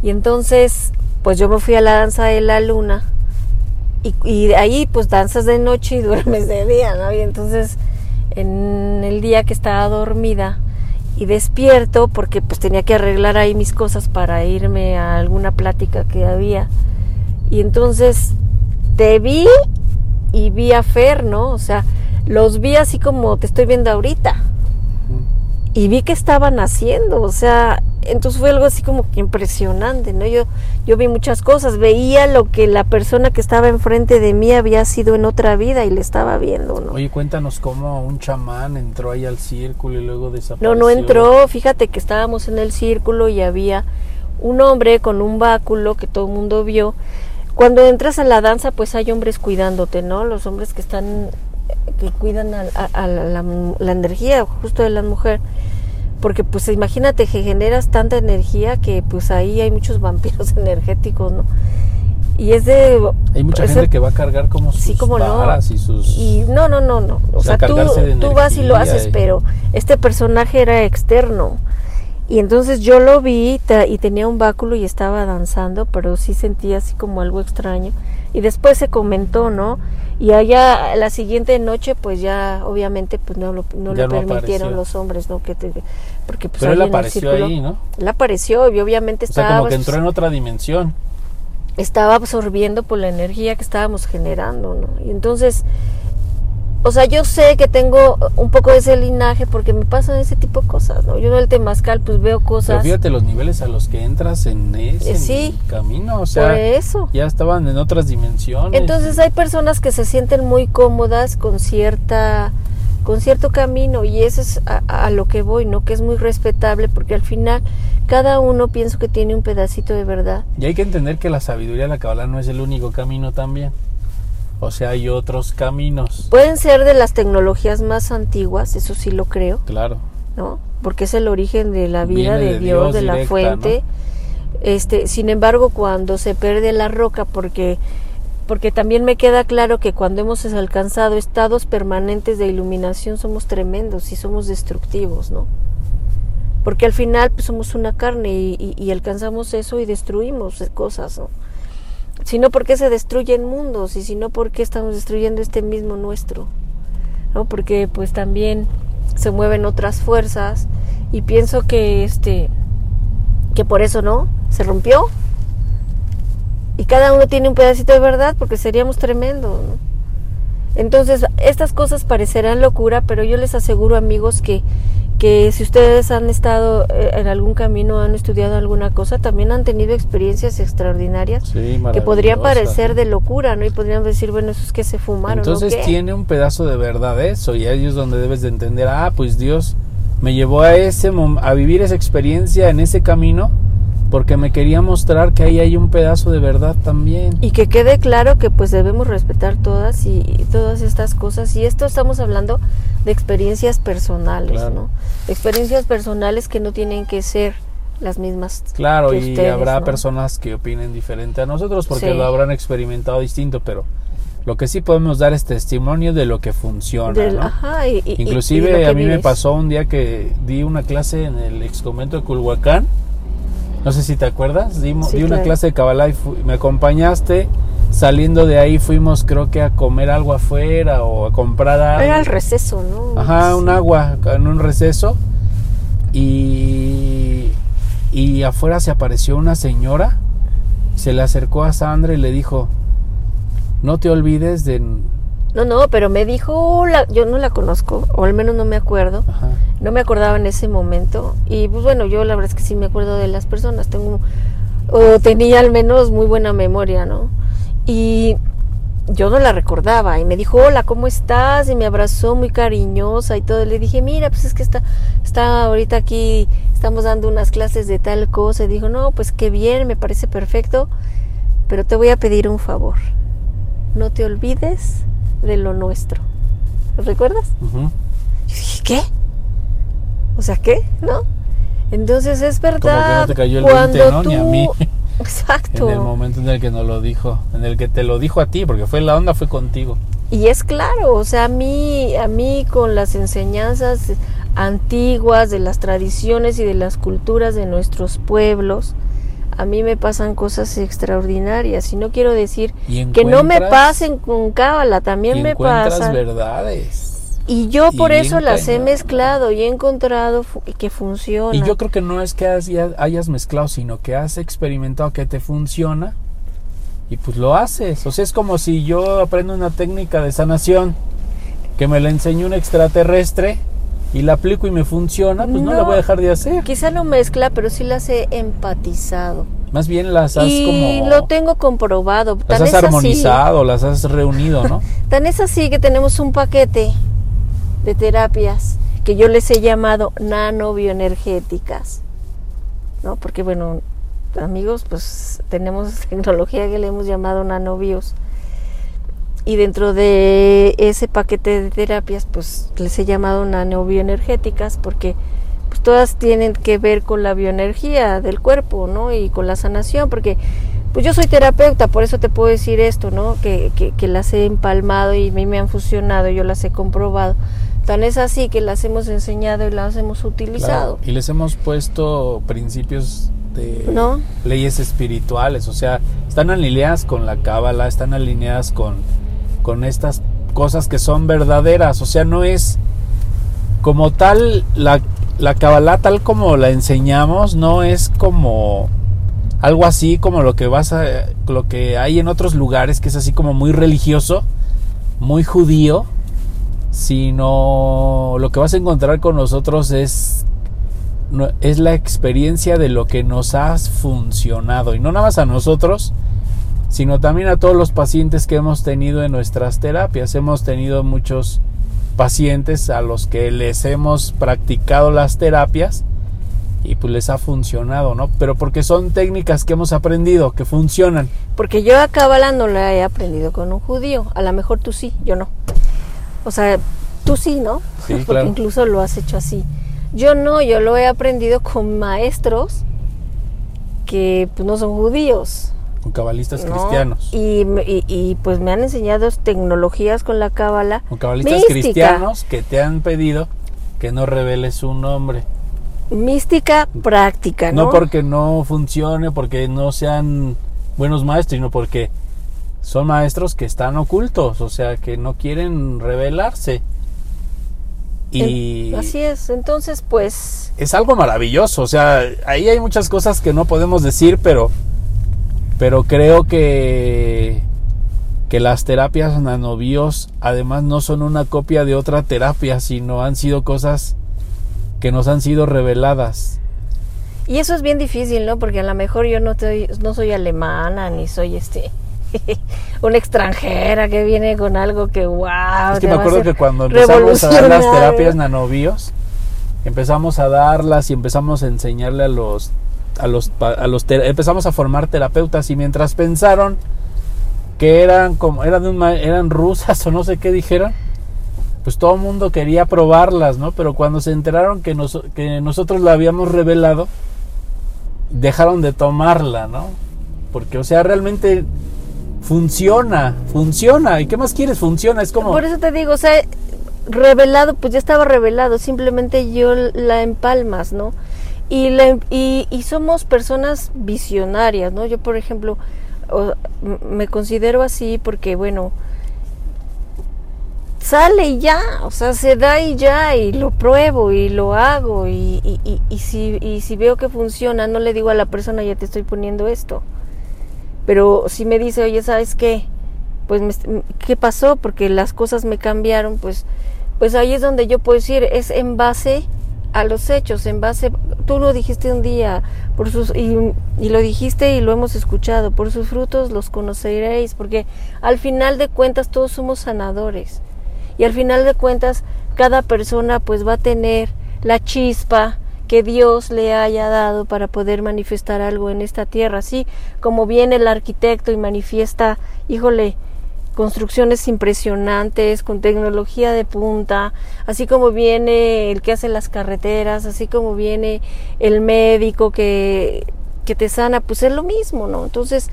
Y entonces, pues yo me fui a la danza de la luna. Y, ahí, pues danzas de noche y *laughs* duermes de día, ¿no? Y entonces, en el día que estaba dormida y despierto, porque pues tenía que arreglar ahí mis cosas para irme a alguna plática que había. Y entonces, te vi y vi a Fer, ¿no? O sea, los vi así como te estoy viendo ahorita y vi que estaban haciendo, o sea, entonces fue algo así como que impresionante, ¿no? Yo, yo vi muchas cosas, veía lo que la persona que estaba enfrente de mí había sido en otra vida y le estaba viendo, ¿no? Oye, cuéntanos cómo un chamán entró ahí al círculo y luego desapareció. No, no entró, fíjate que estábamos en el círculo y había un hombre con un báculo que todo el mundo vio. Cuando entras a la danza, pues hay hombres cuidándote, ¿no? Los hombres que están, que cuidan a, a- a la, la energía justo de la mujer. Porque pues imagínate que generas tanta energía que pues ahí hay muchos vampiros *laughs* energéticos, ¿no? Y es de... Hay mucha gente que va a cargar como sus Sí, como no. y sus... Y no, no, no, no. O O sea, sea, tú, tú vas y lo haces, y- pero este personaje era externo. Y entonces yo lo vi y tenía un báculo y estaba danzando, pero sí sentía así como algo extraño. Y después se comentó, ¿no? Y allá la siguiente noche, pues ya obviamente pues no lo, no lo no permitieron apareció. los hombres, ¿no? Que te- porque pues Pero él apareció círculo- ahí, ¿no? Él apareció y obviamente O sea, estaba, como que entró en otra dimensión. estaba absorbiendo por la energía que estábamos generando, ¿no? Y entonces, o sea, yo sé que tengo un poco de ese linaje porque me pasan ese tipo de cosas, ¿no? Yo en el temazcal pues veo Pero cosas fíjate los niveles a los que entras en ese Eh, sí. camino. O por sea, eso. ya estaban en otras dimensiones. Entonces hay personas que se sienten muy cómodas con cierta con cierto camino y eso es a, a lo que voy, ¿no? Que es muy respetable porque al final cada uno pienso que tiene un pedacito de verdad. Y hay que entender que la sabiduría de la Kabbalah no es el único camino también. O sea, hay otros caminos. Pueden ser de las tecnologías más antiguas, eso sí lo creo, Claro. ¿no? Porque es el origen de la vida de, de Dios, Dios de la fuente. Este, sin embargo, cuando se pierde la roca, porque porque también me queda claro que cuando hemos alcanzado estados permanentes de iluminación somos tremendos y somos destructivos, ¿no? Porque al final pues, somos una carne y, y- y alcanzamos eso y destruimos cosas, ¿no? Si no, ¿por qué se destruyen mundos? Y si no, ¿por qué estamos destruyendo este mismo nuestro? ¿No? Porque pues también se mueven otras fuerzas y pienso que este que por eso no se rompió y cada uno tiene un pedacito de verdad porque seríamos tremendos ¿no? entonces estas cosas parecerán locura pero yo les aseguro amigos que que si ustedes han estado eh, en algún camino han estudiado alguna cosa también han tenido experiencias extraordinarias Sí, que podrían parecer de locura no y podrían decir bueno eso es que se fumaron ¿o Entonces tiene un pedazo de verdad eso y ahí es donde debes de entender, ah, pues Dios me llevó a ese a vivir esa experiencia en ese camino porque me quería mostrar que ahí hay un pedazo de verdad también. Y que quede claro que pues debemos respetar todas y, y todas estas cosas. Y esto estamos hablando de experiencias personales, Claro. ¿no? Experiencias personales que no tienen que ser las mismas. Claro, que y ustedes, habrá ¿no? personas que opinen diferente a nosotros porque Sí. lo habrán experimentado distinto, pero lo que sí podemos dar es testimonio de lo que funciona. Del- ¿no? ajá, y- Inclusive a mí me pasó un día que di una clase en el ex convento de Culhuacán. No sé si te acuerdas. Sí, di una claro. clase de Kabbalah y me acompañaste. Saliendo de ahí fuimos creo que a comer algo afuera o a comprar algo. Era el receso, ¿no? Ajá, un agua en un receso. Y, y afuera se apareció una señora. Se le acercó a Sandra y le dijo, no te olvides de... No, no, pero me dijo, la, yo no la conozco, o al menos no me acuerdo. Ajá. No me acordaba en ese momento. Y pues bueno, yo la verdad es que sí me acuerdo de las personas. Tengo, o tenía al menos muy buena memoria, ¿no? Y yo no la recordaba. Y me dijo, hola, ¿cómo estás? Y me abrazó muy cariñosa y todo. Le dije, mira, pues es que está, está ahorita aquí, estamos dando unas clases de tal cosa. Y dijo, no, pues qué bien, me parece perfecto. pero te voy a pedir un favor. No te olvides de lo nuestro. ¿Lo recuerdas? Yo dije, ¿qué? O sea, ¿qué? ¿No? Entonces es Como que verdad. no te cayó el cuando 20, ¿no? tú... Ni a mí. *laughs* Exacto. En el momento en el que nos lo dijo, en el que te lo dijo a ti, porque fue la onda fue contigo. Y es claro, o sea, a mí, a mí con las enseñanzas antiguas de las tradiciones y de las culturas de nuestros pueblos, a mí me pasan cosas extraordinarias. Y no quiero decir que no me pasen con cábala, también y me encuentras pasa. verdades. Y yo y por eso las he mezclado y he encontrado que funciona. Y yo creo que no es que has- ya hayas mezclado, sino que has experimentado que te funciona y pues lo haces. O sea, es como si yo aprendo una técnica de sanación que me la enseñó un extraterrestre y la aplico y me funciona, pues no, la voy a dejar de hacer. Quizá no mezcla, pero sí las he empatizado. Más bien las has y como... lo tengo comprobado. Las Tan has así- armonizado, las has reunido, ¿no? *laughs* Tan es así que tenemos un paquete de terapias que yo les he llamado nanobioenergéticas. ¿No? Porque bueno, amigos, pues tenemos *laughs* tecnología que le hemos llamado nanobios. Y dentro de ese paquete de terapias, pues les he llamado nanobioenergéticas porque pues todas tienen que ver con la bioenergía del cuerpo, ¿no? Y con la sanación, porque pues yo soy terapeuta, por eso te puedo decir esto, ¿no? Que, que, que las he empalmado y a mí me han funcionado, yo las he comprobado. Tan es así que las hemos enseñado y las hemos utilizado. Claro, Y les hemos puesto principios de ¿No? leyes espirituales, o sea, están alineadas con la cábala, están alineadas con, con estas cosas que son verdaderas, o sea, no es como tal la, la cábala tal como la enseñamos, no es como algo así como lo que vas a lo que hay en otros lugares que es así como muy religioso, muy judío, sino lo que vas a encontrar con nosotros es es la experiencia de lo que nos ha funcionado. Y no nada más a nosotros sino también a todos los pacientes que hemos tenido en nuestras terapias hemos tenido muchos pacientes a los que les hemos practicado las terapias y pues les ha funcionado, ¿no? Pero porque son técnicas que hemos aprendido, que funcionan. Porque yo a Cábala no la he aprendido con un judío. A lo mejor tú sí, yo no. O sea, tú sí, ¿no? Sí, Porque claro. incluso lo has hecho así. Yo no, yo lo he aprendido con maestros que pues, no son judíos. Con cabalistas ¿no? cristianos. Y, y- y, pues me han enseñado tecnologías con la Cábala. Con cabalistas mística, cristianos que te han pedido que no reveles su nombre. Mística práctica, ¿no? No porque no funcione, porque no sean buenos maestros, sino porque son maestros que están ocultos, o sea, que no quieren revelarse. Y Así es. Entonces, pues, es algo maravilloso, o sea, ahí hay muchas cosas que no podemos decir, pero pero creo que que las terapias nanobios además no son una copia de otra terapia, sino han sido cosas que nos han sido reveladas. Y eso es bien difícil, ¿no? Porque a lo mejor yo no, estoy, no soy alemana, ni soy este *laughs* una extranjera que viene con algo que wow. Es que me acuerdo que cuando empezamos a dar las terapias nanobios, empezamos a darlas y empezamos a enseñarle a los a los a los empezamos a formar terapeutas y mientras pensaron que eran como eran de eran rusas o no sé qué dijeron, pues todo el mundo quería probarlas, ¿no? Pero cuando se enteraron que nos- que nosotros la habíamos revelado, dejaron de tomarla, ¿no? Porque o sea, realmente funciona, funciona. ¿Y qué más quieres? Funciona, es como Por eso te digo, o sea, revelado, pues ya estaba revelado, simplemente yo la empalmas, ¿no? Y, la em- y, y somos personas visionarias, ¿no? Yo, por ejemplo, me considero así porque, bueno, sale y ya, o sea, se da y ya, y lo pruebo y lo hago, y, y si, y si veo que funciona, no le digo a la persona, ya te estoy poniendo esto. Pero si me dice, oye, ¿sabes qué? Pues, me- ¿qué pasó? Porque las cosas me cambiaron, pues, pues ahí es donde yo puedo decir, es en base a los hechos, en base, tú lo dijiste un día, por sus, y, y lo dijiste y lo hemos escuchado, por sus frutos los conoceréis, porque al final de cuentas todos somos sanadores. Y al final de cuentas, cada persona pues va a tener la chispa que Dios le haya dado para poder manifestar algo en esta tierra, así como viene el arquitecto y manifiesta, híjole, construcciones impresionantes, con tecnología de punta, así como viene el que hace las carreteras, así como viene el médico que, que te sana, pues es lo mismo, ¿no? Entonces,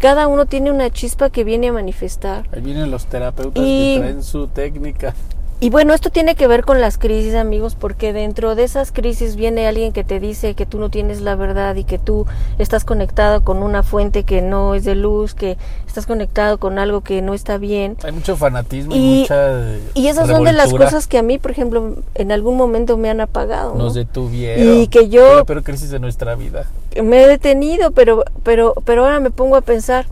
cada uno tiene una chispa que viene a manifestar. Ahí vienen los terapeutas que traen su técnica. Y bueno, esto tiene que ver con las crisis, amigos, porque dentro de esas crisis viene alguien que te dice que tú no tienes la verdad y que tú estás conectado con una fuente que no es de luz, que estás conectado con algo que no está bien. Hay mucho fanatismo y, mucha. Y esas son de las cosas que a mí, por ejemplo, en algún momento me han apagado. Nos detuvieron. Y que yo. Pero crisis de nuestra vida. Me he detenido, pero, pero, pero ahora me pongo a pensar,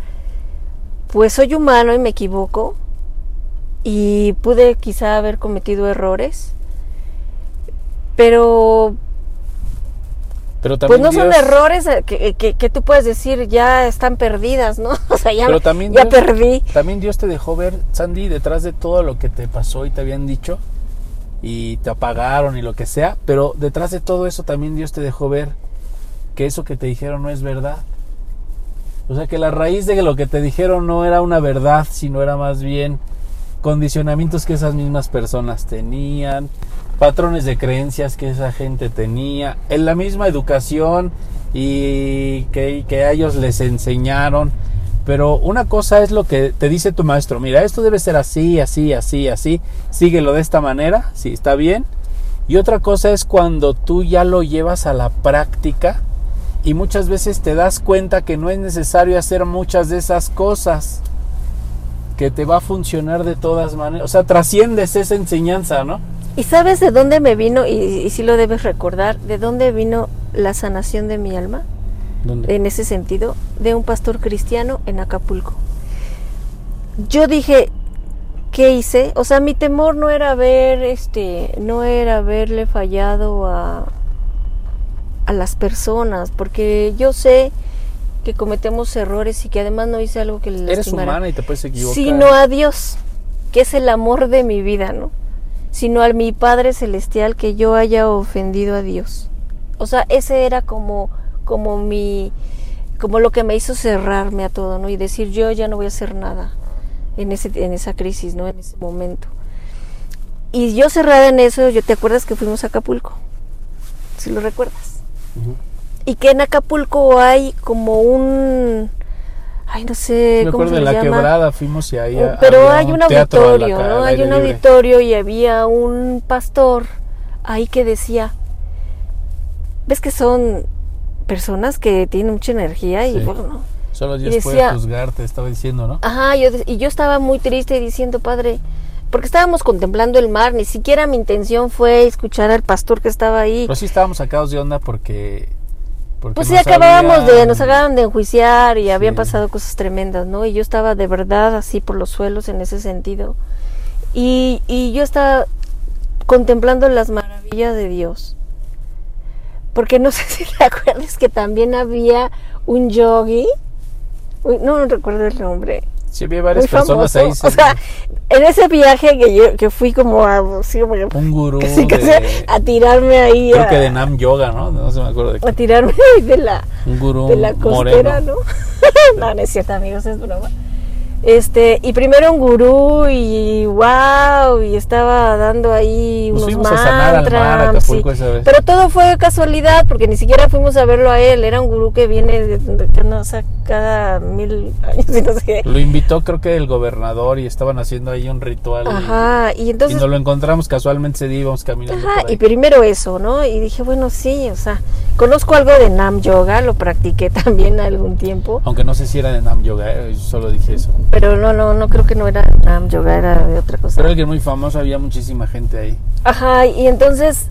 pues soy humano y me equivoco y pude quizá haber cometido errores, pero pero pues no son errores que, que, tú puedes decir ya están perdidas, ¿no? *laughs* O sea, ya, también ya perdí. También Dios te dejó ver, Sandy, detrás de todo lo que te pasó y te habían dicho y te apagaron y lo que sea, pero detrás de todo eso también Dios te dejó ver que eso que te dijeron no es verdad. O sea, que la raíz de lo que te dijeron no era una verdad, sino era más bien condicionamientos que esas mismas personas tenían, patrones de creencias que esa gente tenía, en la misma educación y que, que a ellos les enseñaron. Pero una cosa es lo que te dice tu maestro, mira, esto debe ser así, así, así, así, síguelo de esta manera, si está bien. Y otra cosa es cuando tú ya lo llevas a la práctica y muchas veces te das cuenta que no es necesario hacer muchas de esas cosas que te va a funcionar de todas maneras. O sea, trasciendes esa enseñanza, ¿no? ¿Y sabes de dónde me vino, y, si lo debes recordar, de dónde vino la sanación de mi alma? ¿Dónde? En ese sentido, de un pastor cristiano en Acapulco. Yo dije, ¿qué hice? O sea, mi temor no era ver, este, no era haberle fallado a, a las personas, porque yo sé que cometemos errores y que además no hice algo que le Eres humana y te puedes equivocar. Sino a Dios, que es el amor de mi vida, ¿no? Sino a mi Padre Celestial que yo haya ofendido a Dios. O sea, ese era como, como mi, como lo que me hizo cerrarme a todo, ¿no? Y decir, yo ya no voy a hacer nada en, ese, en esa crisis, ¿no? En ese momento. Y yo cerrada en eso, yo te acuerdas que fuimos a Acapulco, si lo recuerdas y que en Acapulco hay como un ay no sé Me cómo se la quebrada fuimos y ahí pero hay un, auditorio no hay un auditorio y había un pastor ahí que decía ves que son personas que tienen mucha energía y bueno solo Dios puede juzgarte estaba diciendo no ajá yo, y yo estaba muy triste diciendo padre porque estábamos contemplando el mar, ni siquiera mi intención fue escuchar al pastor que estaba ahí. Pero sí estábamos sacados de onda porque pues sí, acabábamos de, nos acababan de enjuiciar y habían pasado cosas tremendas, ¿no? Y yo estaba de verdad así por los suelos en ese sentido. Y, y yo estaba contemplando las maravillas de Dios. Porque no *laughs* sé si te acuerdas que también había un yogi. no, no recuerdo el nombre. Sí, había varias personas ahí. O sea, en ese viaje que yo que fui como a un gurú *laughs* a tirarme ahí creo que de Nam Yoga no no se me acuerdo de a tirarme de la un gurú de la costera no *laughs* no no es cierto amigos es broma este, y primero un gurú y wow, y estaba dando ahí unos mantras. Pero todo fue casualidad, porque ni siquiera fuimos a verlo a él, era un gurú que viene de, no, cada mil años y no sé qué. Lo invitó creo que el gobernador y estaban haciendo ahí un ritual. Ajá, y, entonces... Y nos lo encontramos casualmente ese día íbamos caminando. Ajá, y primero eso, ¿no? Y dije, bueno, sí, o sea, conozco algo de Nam Yoga, lo practiqué *laughs* también algún tiempo. Aunque no sé si era de Nam Yoga, eh, solo dije eso. Pero no, no, no creo que no era Nam Yoga, era de otra cosa. Pero alguien muy famoso, había muchísima gente ahí. Ajá, y entonces,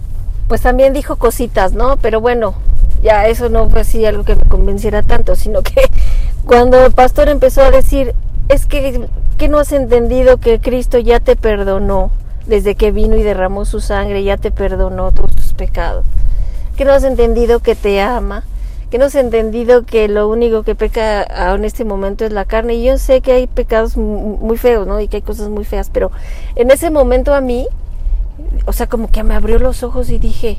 pues también dijo cositas, ¿no? Pero bueno, ya eso no fue así algo que me convenciera tanto, sino que *laughs* cuando el pastor empezó a decir, es que, que no has entendido que Cristo ya te perdonó desde que vino y derramó su sangre, ya te perdonó todos tus pecados. Que no has entendido que te ama, que has entendido que lo único que peca en este momento es la carne. Y yo sé que hay pecados muy feos, ¿no? Y que hay cosas muy feas, pero en ese momento a mí, o sea, como que me abrió los ojos y dije,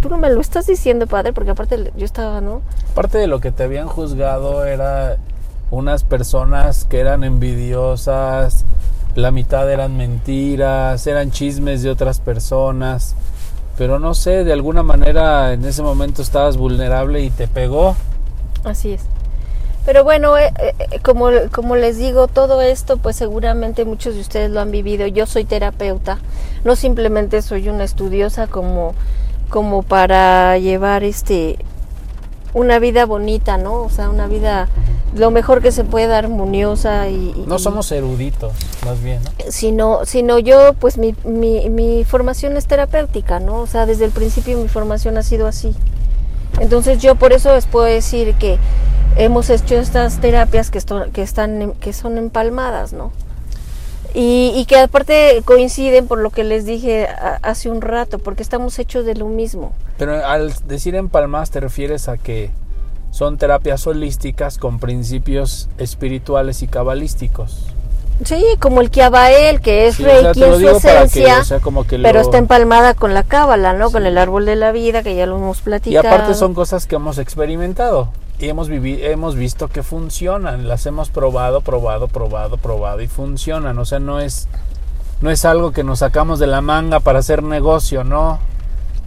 tú no me lo estás diciendo, padre, porque aparte yo estaba, ¿no? Parte de lo que te habían juzgado era unas personas que eran envidiosas, la mitad eran mentiras, eran chismes de otras personas, pero no sé, de alguna manera en ese momento estabas vulnerable y te pegó. Así es. Pero bueno, eh, eh, como, como les digo, todo esto pues seguramente muchos de ustedes lo han vivido. Yo soy terapeuta, no simplemente soy una estudiosa como, como para llevar este una vida bonita, ¿no? O sea, una vida lo mejor que se pueda, armoniosa y... No somos eruditos, más bien, ¿no? Sino, sino yo, pues mi, mi, mi formación es terapéutica, ¿no? O sea, desde el principio mi formación ha sido así. Entonces yo por eso les puedo decir que hemos hecho estas terapias que, que, están, que son empalmadas, ¿no? Y, que aparte coinciden por lo que les dije hace un rato, porque estamos hechos de lo mismo. Pero al decir empalmadas te refieres a que son terapias holísticas con principios espirituales y cabalísticos. Sí, como el Kiabael, que es Reiki en su esencia, pero está empalmada con la cábala, ¿no? Con el árbol de la vida, que ya lo hemos platicado. Y aparte son cosas que hemos experimentado y hemos, hemos visto que funcionan, las hemos probado, probado, probado, probado y funcionan. O sea, no es, no es algo que nos sacamos de la manga para hacer negocio, no.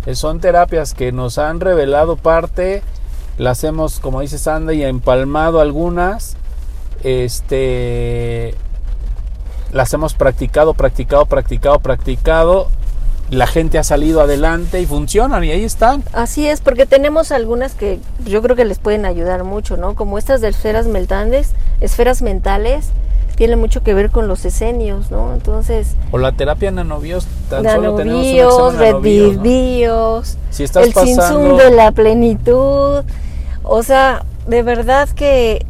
Eh, son terapias que nos han revelado parte, las hemos, como dice Sandy, empalmado algunas, este, las hemos practicado, practicado, practicado, practicado la gente ha salido adelante y funcionan y ahí están. Así es, porque tenemos algunas que yo creo que les pueden ayudar mucho, ¿no? Como estas de esferas mentales, esferas mentales, tiene mucho que ver con los esenios, ¿no? Entonces... O la terapia nanobios, tan nanobios, solo tenemos Si estás el pasando... de la plenitud, o sea, de verdad que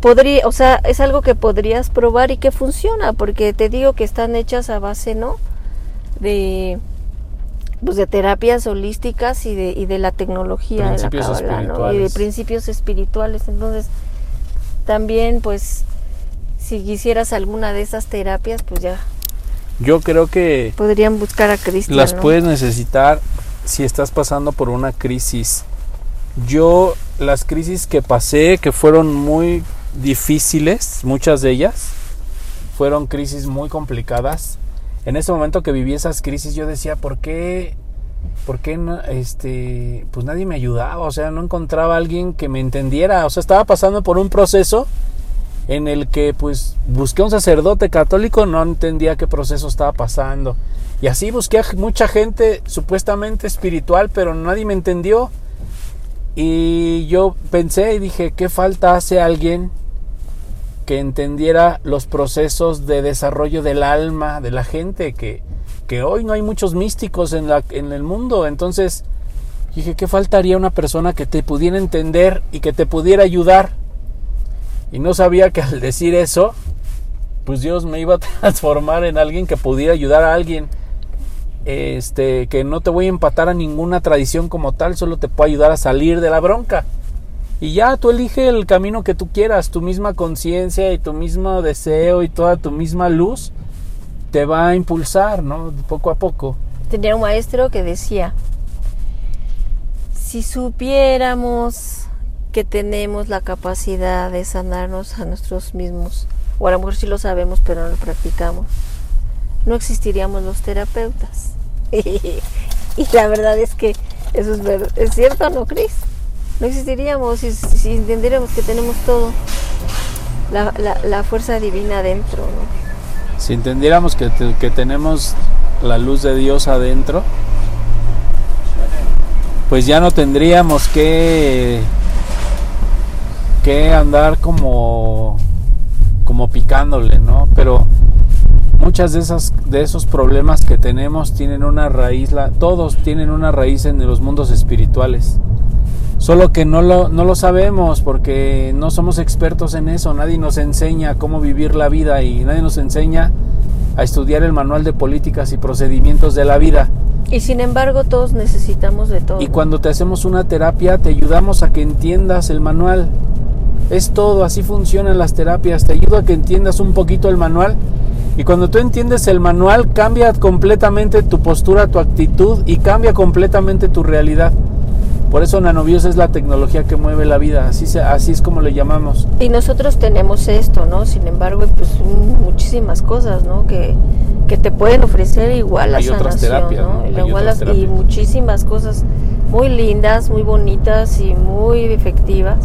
podría, o sea, es algo que podrías probar y que funciona, porque te digo que están hechas a base, ¿no? de pues de terapias holísticas y de, y de la tecnología de la y de principios espirituales. Entonces, también pues si quisieras alguna de esas terapias, pues ya yo creo que podrían buscar a Cristo. Las puedes necesitar si estás pasando por una crisis. Yo las crisis que pasé, que fueron muy difíciles, muchas de ellas, fueron crisis muy complicadas en ese momento que viví esas crisis yo decía, ¿por qué? ¿Por qué no, este, pues nadie me ayudaba? O sea, no encontraba a alguien que me entendiera. O sea, estaba pasando por un proceso en el que pues busqué un sacerdote católico, no entendía qué proceso estaba pasando. Y así busqué a mucha gente supuestamente espiritual, pero nadie me entendió. Y yo pensé y dije, ¿qué falta hace alguien que entendiera los procesos de desarrollo del alma de la gente, que, que hoy no hay muchos místicos en, la, en el mundo. Entonces dije, ¿qué faltaría una persona que te pudiera entender y que te pudiera ayudar? Y no sabía que al decir eso, pues Dios me iba a *laughs* transformar en alguien que pudiera ayudar a alguien. Este, que no te voy a empatar a ninguna tradición como tal, solo te puedo ayudar a salir de la bronca. Y ya tú elige el camino que tú quieras, tu misma conciencia y tu mismo deseo y toda tu misma luz te va a impulsar, ¿no? Poco a poco. Tenía un maestro que decía, si supiéramos que tenemos la capacidad de sanarnos a nosotros mismos, o a lo mejor sí lo sabemos pero no lo practicamos, no existiríamos los terapeutas. *laughs* y la verdad es que eso es, es cierto, ¿no, Cris? no existiríamos si, entendiéramos que tenemos todo, la, la, fuerza divina adentro. Si entendiéramos que, que tenemos la luz de Dios adentro, pues ya no tendríamos que que andar como como picándole, ¿no? Pero muchas de esas de esos problemas que tenemos tienen una raíz, la, todos tienen una raíz en los mundos espirituales. Solo que no lo, no lo sabemos porque no somos expertos en eso, nadie nos enseña cómo vivir la vida y nadie nos enseña a estudiar el manual de políticas y procedimientos de la vida. Y sin embargo todos necesitamos de todo. Y cuando te hacemos una terapia te ayudamos a que entiendas el manual. Es todo, así funcionan las terapias. Te ayudo a que entiendas un poquito el manual Y cuando tú entiendes el manual, cambia completamente tu postura, tu actitud y cambia completamente tu realidad. Por eso nanobios es la tecnología que mueve la vida, así, se, así es como le llamamos. Y nosotros tenemos esto, ¿no? Sin embargo, pues muchísimas cosas, ¿no? Que, que te pueden ofrecer igual la sanación, terapias, ¿no? ¿no? Y, igual las- muchísimas cosas muy lindas, muy bonitas y muy efectivas.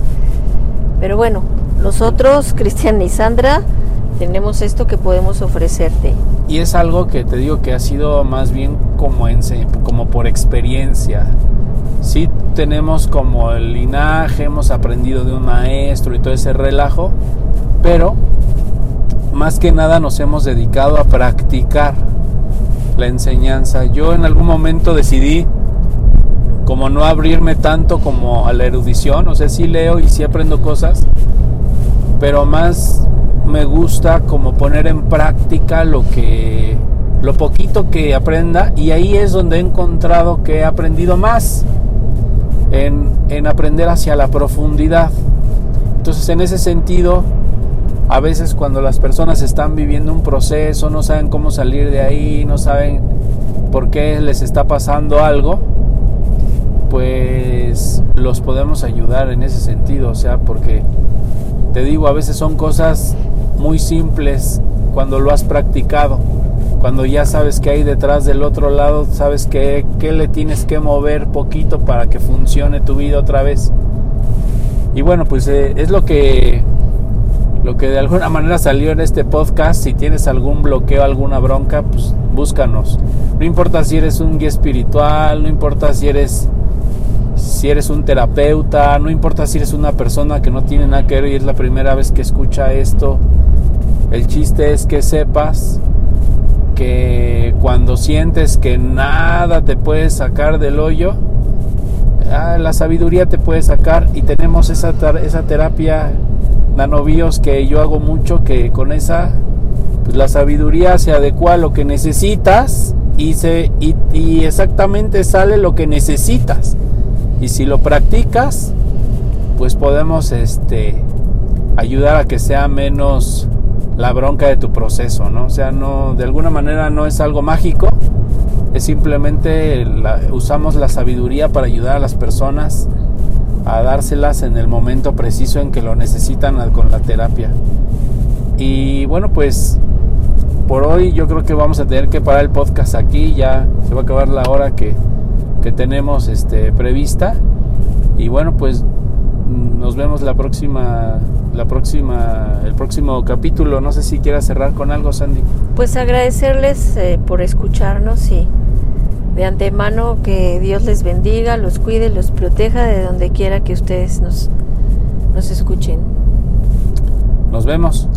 Pero bueno, nosotros, Cristian y Sandra, tenemos esto que podemos ofrecerte. Y es algo que te digo que ha sido más bien como, ense- como por experiencia. Sí tenemos como el linaje, hemos aprendido de un maestro y todo ese relajo, pero más que nada nos hemos dedicado a practicar la enseñanza. Yo en algún momento decidí como no abrirme tanto como a la erudición, o sea, sí leo y sí aprendo cosas, pero más me gusta como poner en práctica lo que lo poquito que aprenda y ahí es donde he encontrado que he aprendido más en, en aprender hacia la profundidad. Entonces en ese sentido, a veces cuando las personas están viviendo un proceso, no saben cómo salir de ahí, no saben por qué les está pasando algo, pues los podemos ayudar en ese sentido, o sea, porque te digo, a veces son cosas muy simples cuando lo has practicado, cuando ya sabes que hay detrás del otro lado, sabes que, que le tienes que mover poquito para que funcione tu vida otra vez. Y bueno, pues eh, es lo que lo que de alguna *laughs* manera salió en este podcast. Si tienes algún bloqueo, alguna bronca, pues búscanos. No importa si eres un guía espiritual, no importa si eres si eres un terapeuta, no importa si eres una persona que no tiene nada que ver y es la primera vez que escucha esto. El chiste es que sepas que cuando sientes que nada te puede sacar del hoyo, ah, la sabiduría te puede sacar y tenemos esa, esa terapia nanobios que yo hago mucho que con esa pues la sabiduría se adecua a lo que necesitas y, se, y, y exactamente sale lo que necesitas y si lo practicas pues podemos este ayudar a que sea menos la bronca de tu proceso, ¿no? O sea, no de alguna manera no es algo mágico, es simplemente la- usamos la sabiduría para ayudar a las personas a dárselas en el momento preciso en que lo necesitan con la terapia. Y bueno, pues por hoy yo creo que vamos a tener que parar el podcast aquí, ya se va a acabar la hora que, que tenemos este, prevista. Y bueno, pues nos vemos la próxima, la próxima, el próximo capítulo. No sé si quieras cerrar con algo, Sandy. Pues agradecerles eh, por escucharnos y de antemano que Dios les bendiga, los cuide, los proteja de donde quiera que ustedes nos, nos escuchen. Nos vemos.